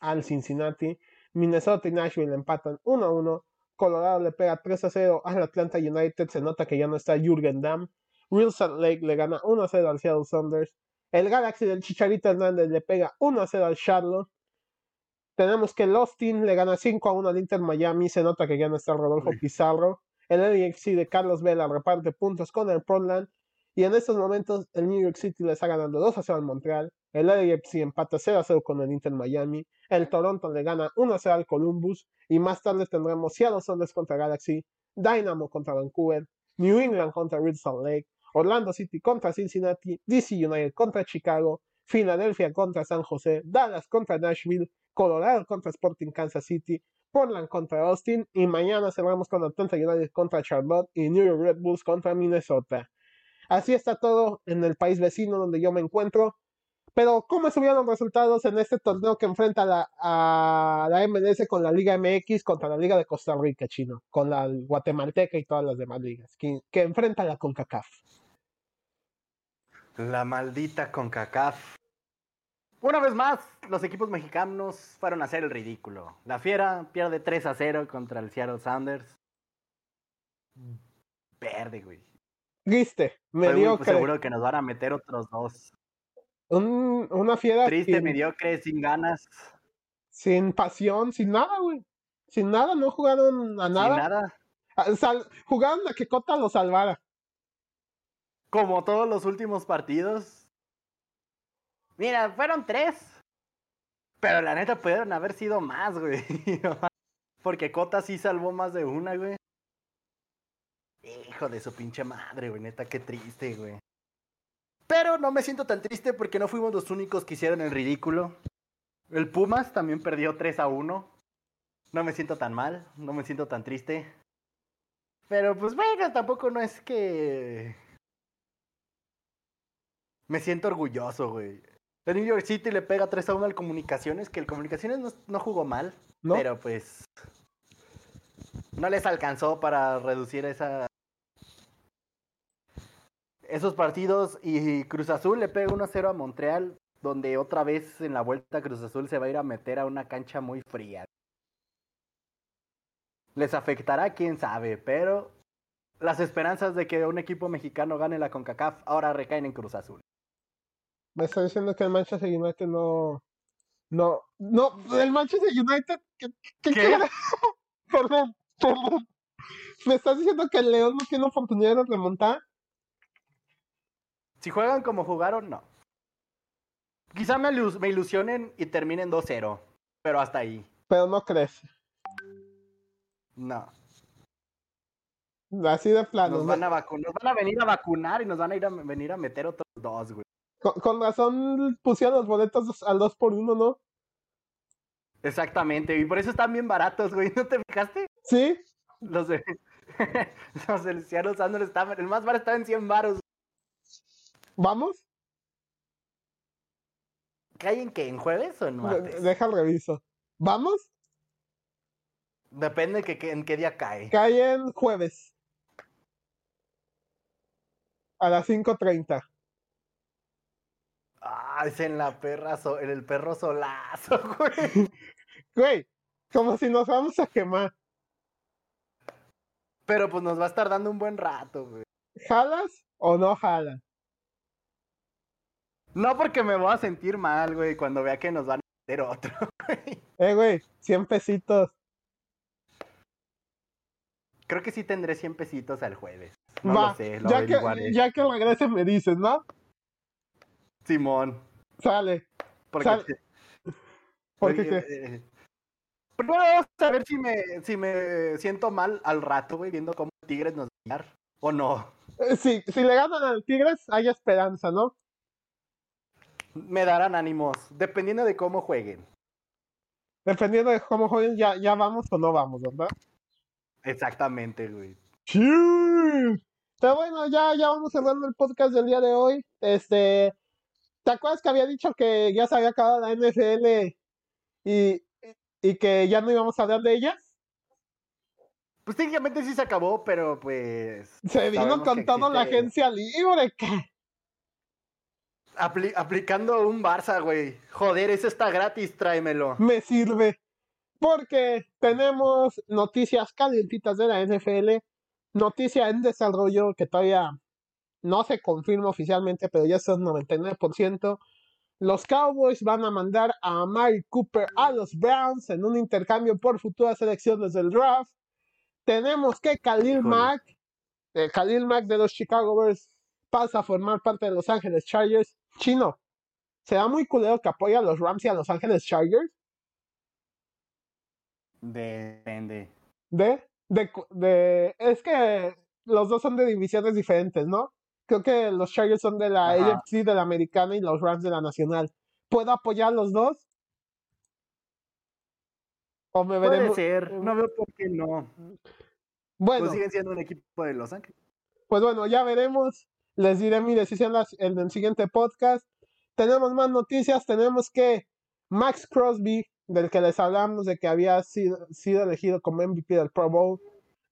al Cincinnati. Minnesota y Nashville empatan 1 a 1. Colorado le pega 3 a 0 al Atlanta United. Se nota que ya no está Jürgen Damm. Real Salt Lake le gana 1 a 0 al Seattle Saunders. El Galaxy del Chicharito Hernández le pega 1 a 0 al Charlotte. Tenemos que el Austin le gana 5 a 1 al Inter Miami. Se nota que ya no está Rodolfo. Pizarro. El LAFC de Carlos Vela reparte puntos con el Portland. Y en estos momentos el New York City le está ganando 2 a 0 al Montreal. El LAFC empata 0 a 0 con el Inter Miami. El Toronto le gana 1 a 0 al Columbus. Y más tarde tendremos Seattle Sounders contra Galaxy. Dynamo contra Vancouver. New England contra Salt Lake. Orlando City contra Cincinnati. DC United contra Chicago. Philadelphia contra San José. Dallas contra Nashville. Colorado contra Sporting Kansas City. Portland contra Austin. Y mañana cerramos con Atlanta United contra Charlotte. Y New York Red Bulls contra Minnesota. Así está todo en el país vecino donde yo me encuentro. Pero, ¿cómo estuvieron los resultados en este torneo que enfrenta a la MLS con la Liga MX contra la Liga de Costa Rica, chino? Con la guatemalteca y todas las demás ligas. Que enfrenta la CONCACAF. La maldita CONCACAF. Una vez más, los equipos mexicanos fueron a hacer el ridículo. La Fiera pierde 3 a 0 contra el Seattle Sounders. Verde, güey. Triste, Estoy mediocre. seguro que nos van a meter otros dos. Un- una fiera Triste, sin, mediocre, sin ganas, sin pasión, sin nada, güey. Sin nada, no jugaron a sin nada. nada. Ah, sal- jugaron a que Cota lo salvara. Como todos los últimos partidos. Mira, fueron tres. Pero la neta pudieron haber sido más, güey. Porque Cota sí salvó más de una, güey. Hijo de su pinche madre, güey. Neta, qué triste, güey. Pero no me siento tan triste porque no fuimos los únicos que hicieron el ridículo. El Pumas también perdió 3 a 1. No me siento tan mal, no me siento tan triste. Pero pues bueno, tampoco no es que... Me siento orgulloso, güey. El New York City le pega 3 a 1 al Comunicaciones, que el Comunicaciones no, no jugó mal, ¿No? pero pues... No les alcanzó para reducir esa... Esos partidos y Cruz Azul le pega 1 a 0 a Montreal, donde otra vez en la vuelta Cruz Azul se va a ir a meter a una cancha muy fría. Les afectará, quién sabe, pero las esperanzas de que un equipo mexicano gane la CONCACAF ahora recaen en Cruz Azul. Me está diciendo que el Manchester United no. No, no, el Manchester United. ¿Qué? qué- perdón, perdón. Me estás diciendo que el León no tiene oportunidad de remontar. Si juegan como jugaron, no. Quizá me, ilus- me ilusionen y terminen 2-0, pero hasta ahí. Pero no crees. No. Así de plano. Nos ¿no? van a nos van a venir a vacunar y nos van a ir a venir a meter otros dos, güey. Con, con razón pusieron los boletos al 2 por 1 ¿no? Exactamente, y por eso están bien baratos, güey. ¿No te fijaste? Sí, Los de los estaban, el más barato estaba en 100 baros. vamos. ¿Caen que en jueves o en martes? Deja el reviso. ¿Vamos? Depende que, que- en qué día cae. Cae en jueves. A las 5.30. Ah, es en la perra, so- en el perro solazo, güey. Güey, como si nos vamos a quemar. Pero pues nos va a estar dando un buen rato, güey. ¿Jalas o no jalas? No porque me voy a sentir mal, güey, cuando vea que nos van a meter otro, güey. Eh, güey, 100 pesitos. Creo que sí tendré 100 pesitos al jueves. No Va, lo sé, lo ya, que, ya que regrese me dices, ¿no? Simón. Sale. Porque, Sal- Porque qué? eh, Primero vamos a ver si me, si me siento mal al rato, güey, viendo cómo Tigres nos va a ganar. O no. Eh, si, si le ganan al Tigres, hay esperanza, ¿no? Me darán ánimos, dependiendo de cómo jueguen. Dependiendo de cómo jueguen, ya, ya vamos o no vamos, ¿verdad? Exactamente, güey. Sí. Pero bueno, ya, ya vamos cerrando el podcast del día de hoy. Este, ¿te acuerdas que había dicho que ya se había acabado la NFL y, y que ya no íbamos a hablar de ella? Pues técnicamente sí se acabó, pero pues. Se vino con todo la agencia libre. ¿qué? apli- aplicando un Barça, güey. Joder, eso está gratis, tráemelo. Me sirve. Porque tenemos noticias calientitas de la NFL. Noticia en desarrollo que todavía no se confirma oficialmente, pero ya es un 99%. Los Cowboys van a mandar a Mari Cooper a los Browns en un intercambio por futuras elecciones del draft. Tenemos que Khalil. Mack, eh, Khalil Mack de los Chicago Bears, pasa a formar parte de Los Ángeles Chargers. Chino, ¿será muy culero que apoya a los Rams y a Los Ángeles Chargers? Depende. De, de, de, es que los dos son de divisiones diferentes, ¿no? Creo que los Chargers son de la Ajá. AFC, de la americana, y los Rams de la nacional. ¿Puedo apoyar los dos? ¿O me Puede veremos? ser, no veo por qué no. Bueno, Pues siguen siendo un equipo de Los Ángeles. pues bueno, ya veremos. Les diré mi decisión en el siguiente podcast. Tenemos más noticias. Tenemos que Max Crosby, del que les hablamos de que había sido, sido elegido como MVP del Pro Bowl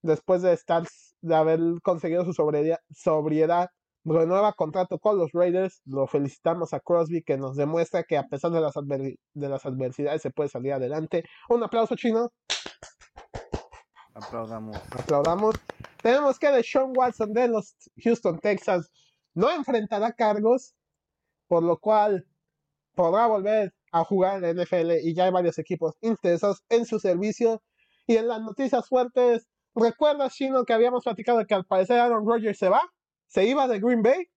después de estar de haber conseguido su sobriedad, sobriedad renueva contrato con los Raiders. Lo felicitamos a Crosby que nos demuestra que a pesar de las, adver- de las adversidades se puede salir adelante. Un aplauso chino. Aplaudamos. aplaudamos. Tenemos que Deshaun Watson de los Houston Texans no enfrentará cargos, por lo cual podrá volver a jugar en la NFL y ya hay varios equipos interesados en su servicio. Y en las noticias fuertes, ¿recuerdas, Chino, que habíamos platicado que al parecer Aaron Rodgers se va? ¿Se iba de Green Bay?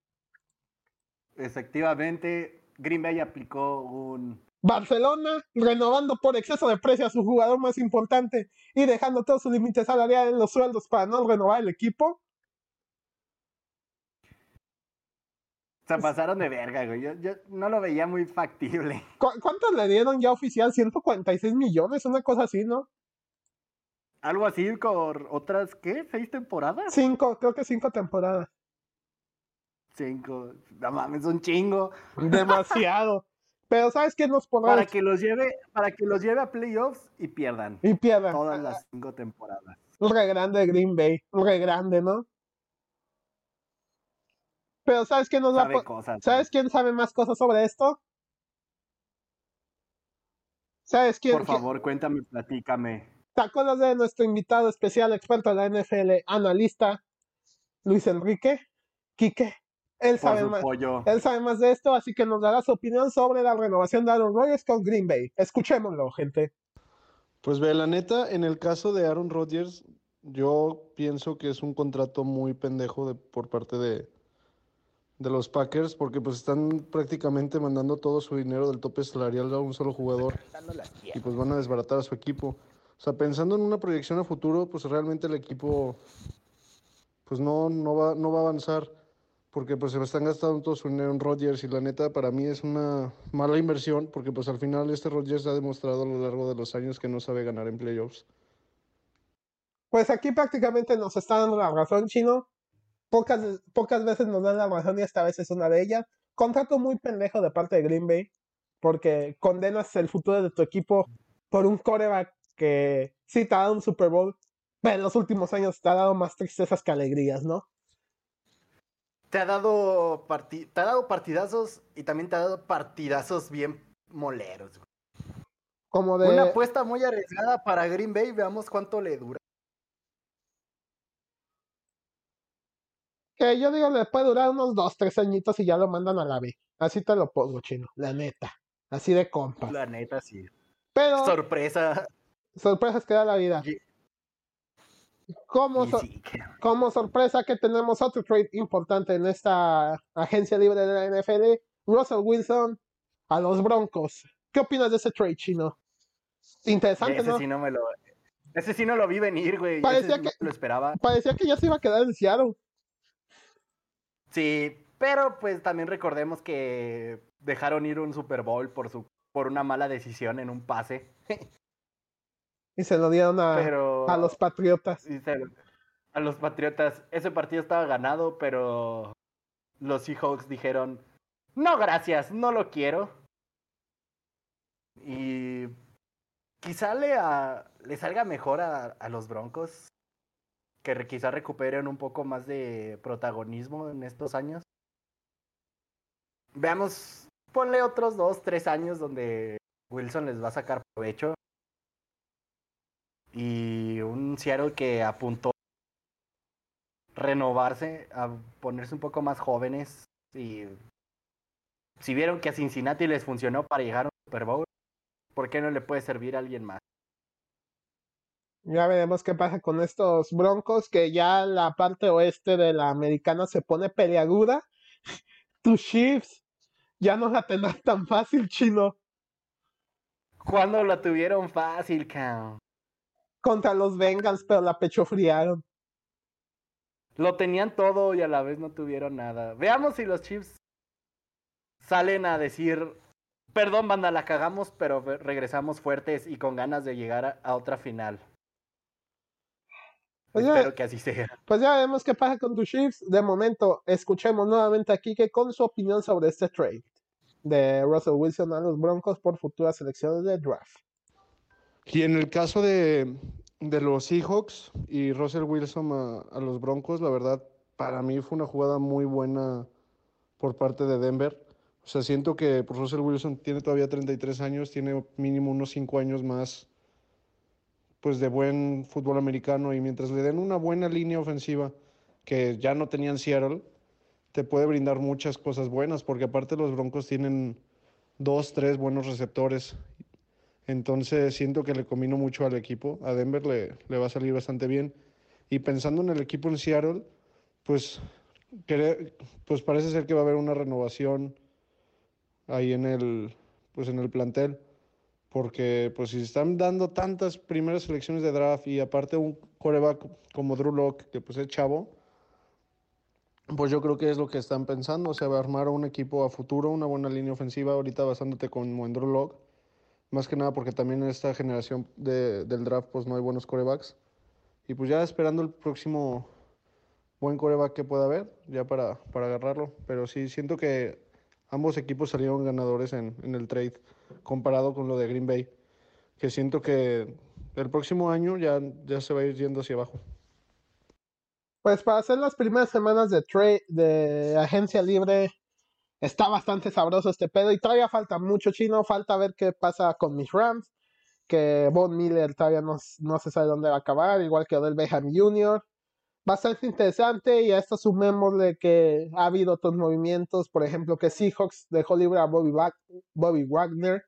Efectivamente, Green Bay aplicó un Barcelona renovando por exceso de precio a su jugador más importante y dejando todos sus límites salariales en los sueldos para no renovar el equipo. Se pasaron de verga, güey. Yo, yo no lo veía muy factible. ¿Cu ¿Cuántos le dieron ya oficial? 146 millones, una cosa así, ¿no? Algo así por otras, ¿qué? ¿Seis temporadas? Cinco, creo que cinco temporadas. Cinco. No mames, un chingo. Demasiado. Pero ¿sabes qué nos podrá Para que los lleve, para que los lleve a playoffs y pierdan. Y pierdan. Todas las cinco temporadas. Un re grande Green Bay. Un re grande, ¿no? Pero ¿sabes qué nos va a Sabe po- cosas. ¿Sabes quién sabe más cosas sobre esto? ¿Sabes quién? Por favor, cuéntame, platícame. ¿Te acuerdas de nuestro invitado especial, experto de la NFL, analista, Luis Enrique? Quique. Él sabe más. Él sabe más de esto, así que nos dará su opinión sobre la renovación de Aaron Rodgers con Green Bay. Escuchémoslo, gente. Pues ve, la neta, en el caso de Aaron Rodgers, yo pienso que es un contrato muy pendejo de, por parte de, de los Packers, porque pues están prácticamente mandando todo su dinero del tope salarial a un solo jugador y pues van a desbaratar a su equipo. O sea, pensando en una proyección a futuro, pues realmente el equipo pues no, no va, no va a avanzar porque pues se están gastando todo su dinero en Rodgers y la neta para mí es una mala inversión porque pues al final este Rodgers ha demostrado a lo largo de los años que no sabe ganar en playoffs. Pues aquí prácticamente nos está dando la razón, Chino. Pocas, pocas veces nos dan la razón y esta vez es una de ellas. Contrato muy pendejo de parte de Green Bay, porque condenas el futuro de tu equipo por un coreback que sí te ha dado un Super Bowl, en los últimos años te ha dado más tristezas que alegrías, ¿no? Te ha dado parti- te ha dado partidazos y también te ha dado partidazos bien moleros. güey. Como de... Una apuesta muy arriesgada para Green Bay, veamos cuánto le dura. Que yo digo, le puede durar unos dos, tres añitos y ya lo mandan a la B. Así te lo pongo, Chino, la neta. Así de compas. La neta, sí. Pero Sorpresa. sorpresas que da la vida. Y- Como, so- sorpresa que tenemos otro trade importante en esta agencia libre de la NFL, Russell Wilson a los Broncos. ¿Qué opinas de ese trade, Chino? Interesante, Ese ¿no? sí no me lo. Ese sí no lo vi venir, güey. Parecía Ese que- lo esperaba. Parecía que ya se iba a quedar en Seattle. Sí, pero pues también recordemos que dejaron ir un Super Bowl por su por una mala decisión en un pase. Y se lo dieron a, Pero a los Patriotas. Se- a los Patriotas. Ese partido estaba ganado, pero los Seahawks dijeron, no, gracias, no lo quiero. Y quizá le, a- le salga mejor a, a los Broncos, que re- quizá recuperen un poco más de protagonismo en estos años. Veamos, ponle otros dos, tres años donde Wilson les va a sacar provecho y un Seattle que apuntó a renovarse, a ponerse un poco más jóvenes y si vieron que a Cincinnati les funcionó para llegar a un Super Bowl, ¿por qué no le puede servir a alguien más? Ya veremos qué pasa con estos Broncos, que ya la parte oeste de la americana se pone peleaguda. Tus Chiefs ya no la tendrán tan fácil, chino. Cuando la tuvieron fácil, cabrón. Contra los Bengals, pero la pechofriaron. Lo tenían todo y a la vez no tuvieron nada. Veamos si los Chiefs salen a decir, perdón banda, la cagamos, pero regresamos fuertes y con ganas de llegar a, a otra final. Pues ya, Espero que así sea. pues ya veremos qué pasa con tus Chiefs. De momento, escuchemos nuevamente a Kike con su opinión sobre este trade de Russell Wilson a los Broncos por futuras selecciones de draft. Y en el caso de, de los Seahawks y Russell Wilson a, los Broncos, la verdad, para mí fue una jugada muy buena por parte de Denver. O sea, siento que pues, Russell Wilson tiene todavía 33 años, tiene mínimo unos 5 años más pues de buen fútbol americano y mientras le den una buena línea ofensiva que ya no tenían Seattle, te puede brindar muchas cosas buenas, porque aparte los Broncos tienen dos, tres buenos receptores entonces siento que le combino mucho al equipo. A Denver le, le va a salir bastante bien. Y pensando en el equipo en Seattle, pues, pues parece ser que va a haber una renovación ahí en el, pues en el plantel. Porque pues si están dando tantas primeras selecciones de draft y aparte un coreback como Drew Lock, que pues es chavo, pues yo creo que es lo que están pensando, o sea, armar un equipo a futuro, una buena línea ofensiva, ahorita basándote con Drew Lock, más que nada porque también en esta generación de, del draft pues no hay buenos corebacks. Y pues ya esperando el próximo buen coreback que pueda haber, ya para, para agarrarlo. Pero sí, siento que ambos equipos salieron ganadores en, en el trade comparado con lo de Green Bay, que siento que el próximo año ya, ya se va a ir yendo hacia abajo. Pues para hacer las primeras semanas de trade, de agencia libre, está bastante sabroso este pedo y todavía falta mucho chino, falta ver qué pasa con mis Rams, que Von Miller todavía no, no se sabe dónde va a acabar, igual que Odell Beckham Jr. Bastante interesante y a esto sumémosle que ha habido otros movimientos, por ejemplo que Seahawks dejó libre a Bobby, Bobby Wagner,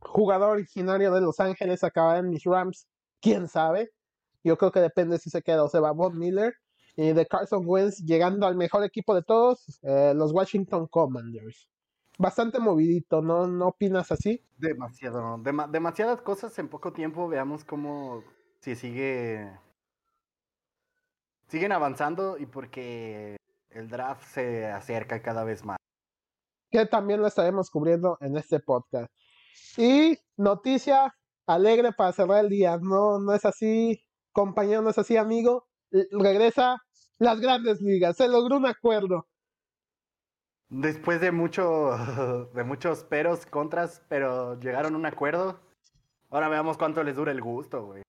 jugador originario de Los Ángeles, acaba en mis Rams, quién sabe. Yo creo que depende si se queda o se va Von Miller. Y de Carson Wentz llegando al mejor equipo de todos, eh, los Washington Commanders. Bastante movidito, ¿no? ¿No opinas así? Demasiado, dema- demasiadas cosas en poco tiempo. Veamos cómo si sigue. Siguen avanzando y porque el draft se acerca cada vez más. Que también lo estaremos cubriendo en este podcast. Y noticia alegre para cerrar el día. No, no es así, compañero, no es así, amigo. Regresa las grandes ligas. Se logró un acuerdo. Después de mucho, de muchos peros, contras, pero llegaron a un acuerdo. Ahora veamos cuánto les dura el gusto, güey.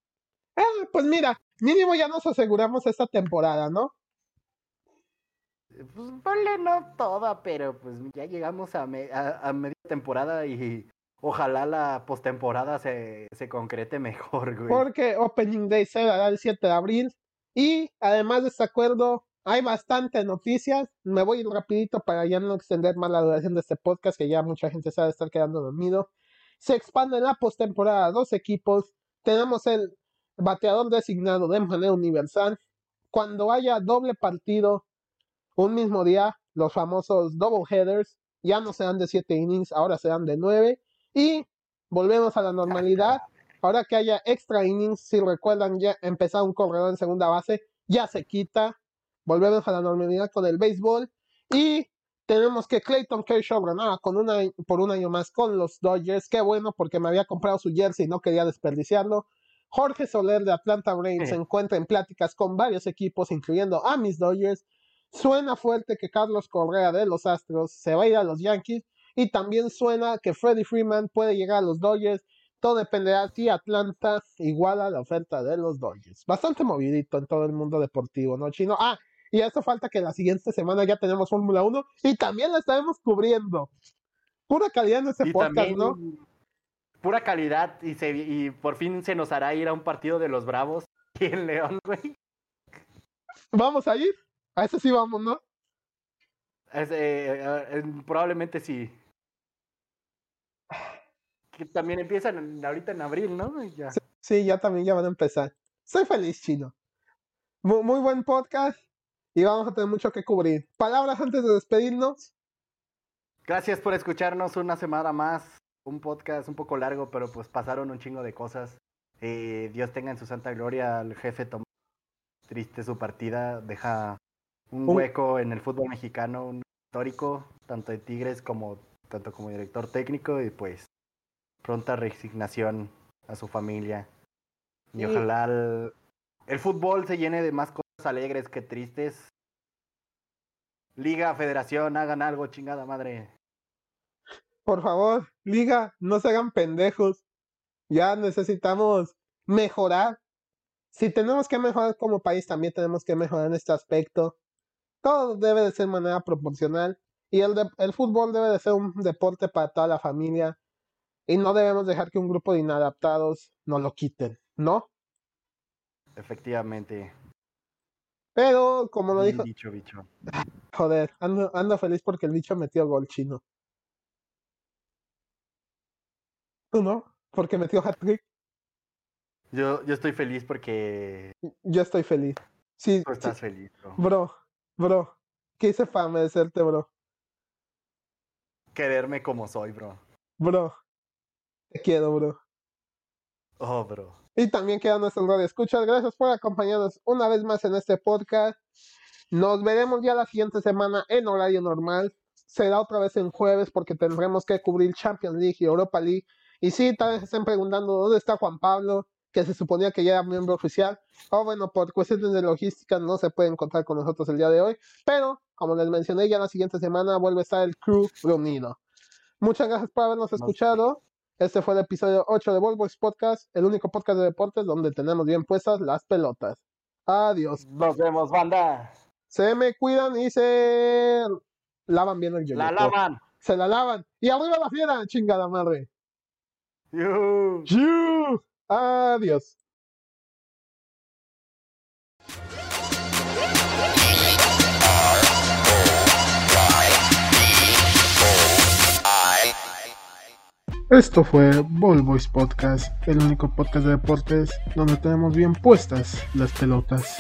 Ah, pues mira, mínimo ya nos aseguramos esta temporada, ¿no? Pues ponle no toda, pero pues ya llegamos a, me- a, a media temporada y ojalá la postemporada se, se concrete mejor, güey. Porque Opening Day se dará el 7 de abril. Y además de este acuerdo, hay bastante noticias. Me voy rapidito para ya no extender más la duración de este podcast, que ya mucha gente sabe estar quedando dormido. Se expande la postemporada dos equipos. Tenemos el bateador designado de manera universal. Cuando haya doble partido un mismo día, los famosos double headers ya no serán de 7 innings, ahora serán de 9. Y volvemos a la normalidad. Ahora que haya extra innings, si recuerdan ya empezar un corredor en segunda base, ya se quita. Volvemos a la normalidad con el béisbol. Y tenemos que Clayton Kershaw ganaba con una, por un año más con los Dodgers. Qué bueno, porque me había comprado su jersey y no quería desperdiciarlo. Jorge Soler de Atlanta Braves se encuentra en pláticas con varios equipos, incluyendo a mis Dodgers. Suena fuerte que Carlos Correa de los Astros se va a ir a los Yankees. Y también suena que Freddie Freeman puede llegar a los Dodgers. Todo dependerá si Atlanta iguala la oferta de los Dodgers. Bastante movidito en todo el mundo deportivo, ¿no, Chino? Ah, y eso falta que la siguiente semana ya tenemos Fórmula 1 y también la estaremos cubriendo. Pura calidad en Y podcast, también ¿no? pura calidad y, se, y por fin se nos hará ir a un partido de los Bravos aquí en León, güey. Vamos a ir. A ese sí vamos, ¿no? Es, eh, eh, probablemente sí. Que también empiezan en- ahorita en abril, ¿no? Ya. Sí, ya también ya van a empezar. Soy feliz, Chino. Mu- muy buen podcast y vamos a tener mucho que cubrir. Palabras antes de despedirnos. Gracias por escucharnos una semana más. Un podcast un poco largo, pero pues pasaron un chingo de cosas. Eh, Dios tenga en su santa gloria al jefe Tomás. Triste su partida, deja un Un- hueco en el fútbol mexicano, un histórico, tanto de Tigres como tanto como director técnico y pues pronta resignación a su familia. Y ojalá el, el fútbol se llene de más cosas alegres que tristes. Liga, federación, hagan algo, chingada madre. Por favor, liga, no se hagan pendejos. Ya necesitamos mejorar. Si tenemos que mejorar como país, también tenemos que mejorar en este aspecto. Todo debe de ser de manera proporcional. Y el, de- el fútbol debe de ser un deporte para toda la familia. Y no debemos dejar que un grupo de inadaptados nos lo quiten, ¿no? Efectivamente. Pero, como lo dijo, dicho, bicho. joder, ando, ando feliz porque el bicho metió gol chino. ¿Tú no? Porque metió hat-trick. Yo, yo estoy feliz porque Yo estoy feliz. Sí, tú sí, estás feliz, bro. Bro, bro, ¿qué hice para merecerte, bro? Quererme como soy, bro. Bro. Te quiero, bro. Oh, bro. Y también queda nuestro radio escuchas. Gracias por acompañarnos una vez más en este podcast. Nos veremos ya la siguiente semana en horario normal. Será otra vez en jueves porque tendremos que cubrir Champions League y Europa League. Y sí, tal vez estén preguntando dónde está Juan Pablo, que se suponía que ya era miembro oficial. O bueno, por cuestiones de logística no se puede encontrar con nosotros el día de hoy. Pero, como les mencioné, ya la siguiente semana vuelve a estar el crew reunido. Muchas gracias por habernos escuchado. Este fue el episodio 8 de Volvox Podcast, el único podcast de deportes donde tenemos bien puestas las pelotas. Adiós. Nos vemos, banda. Se me cuidan y se lavan bien el La yoyopo. lavan. Se la lavan. Y arriba la fiera, chingada madre. Yuhu. ¡Yu! Adiós. Esto fue Ball Boys Podcast, el único podcast de deportes donde tenemos bien puestas las pelotas.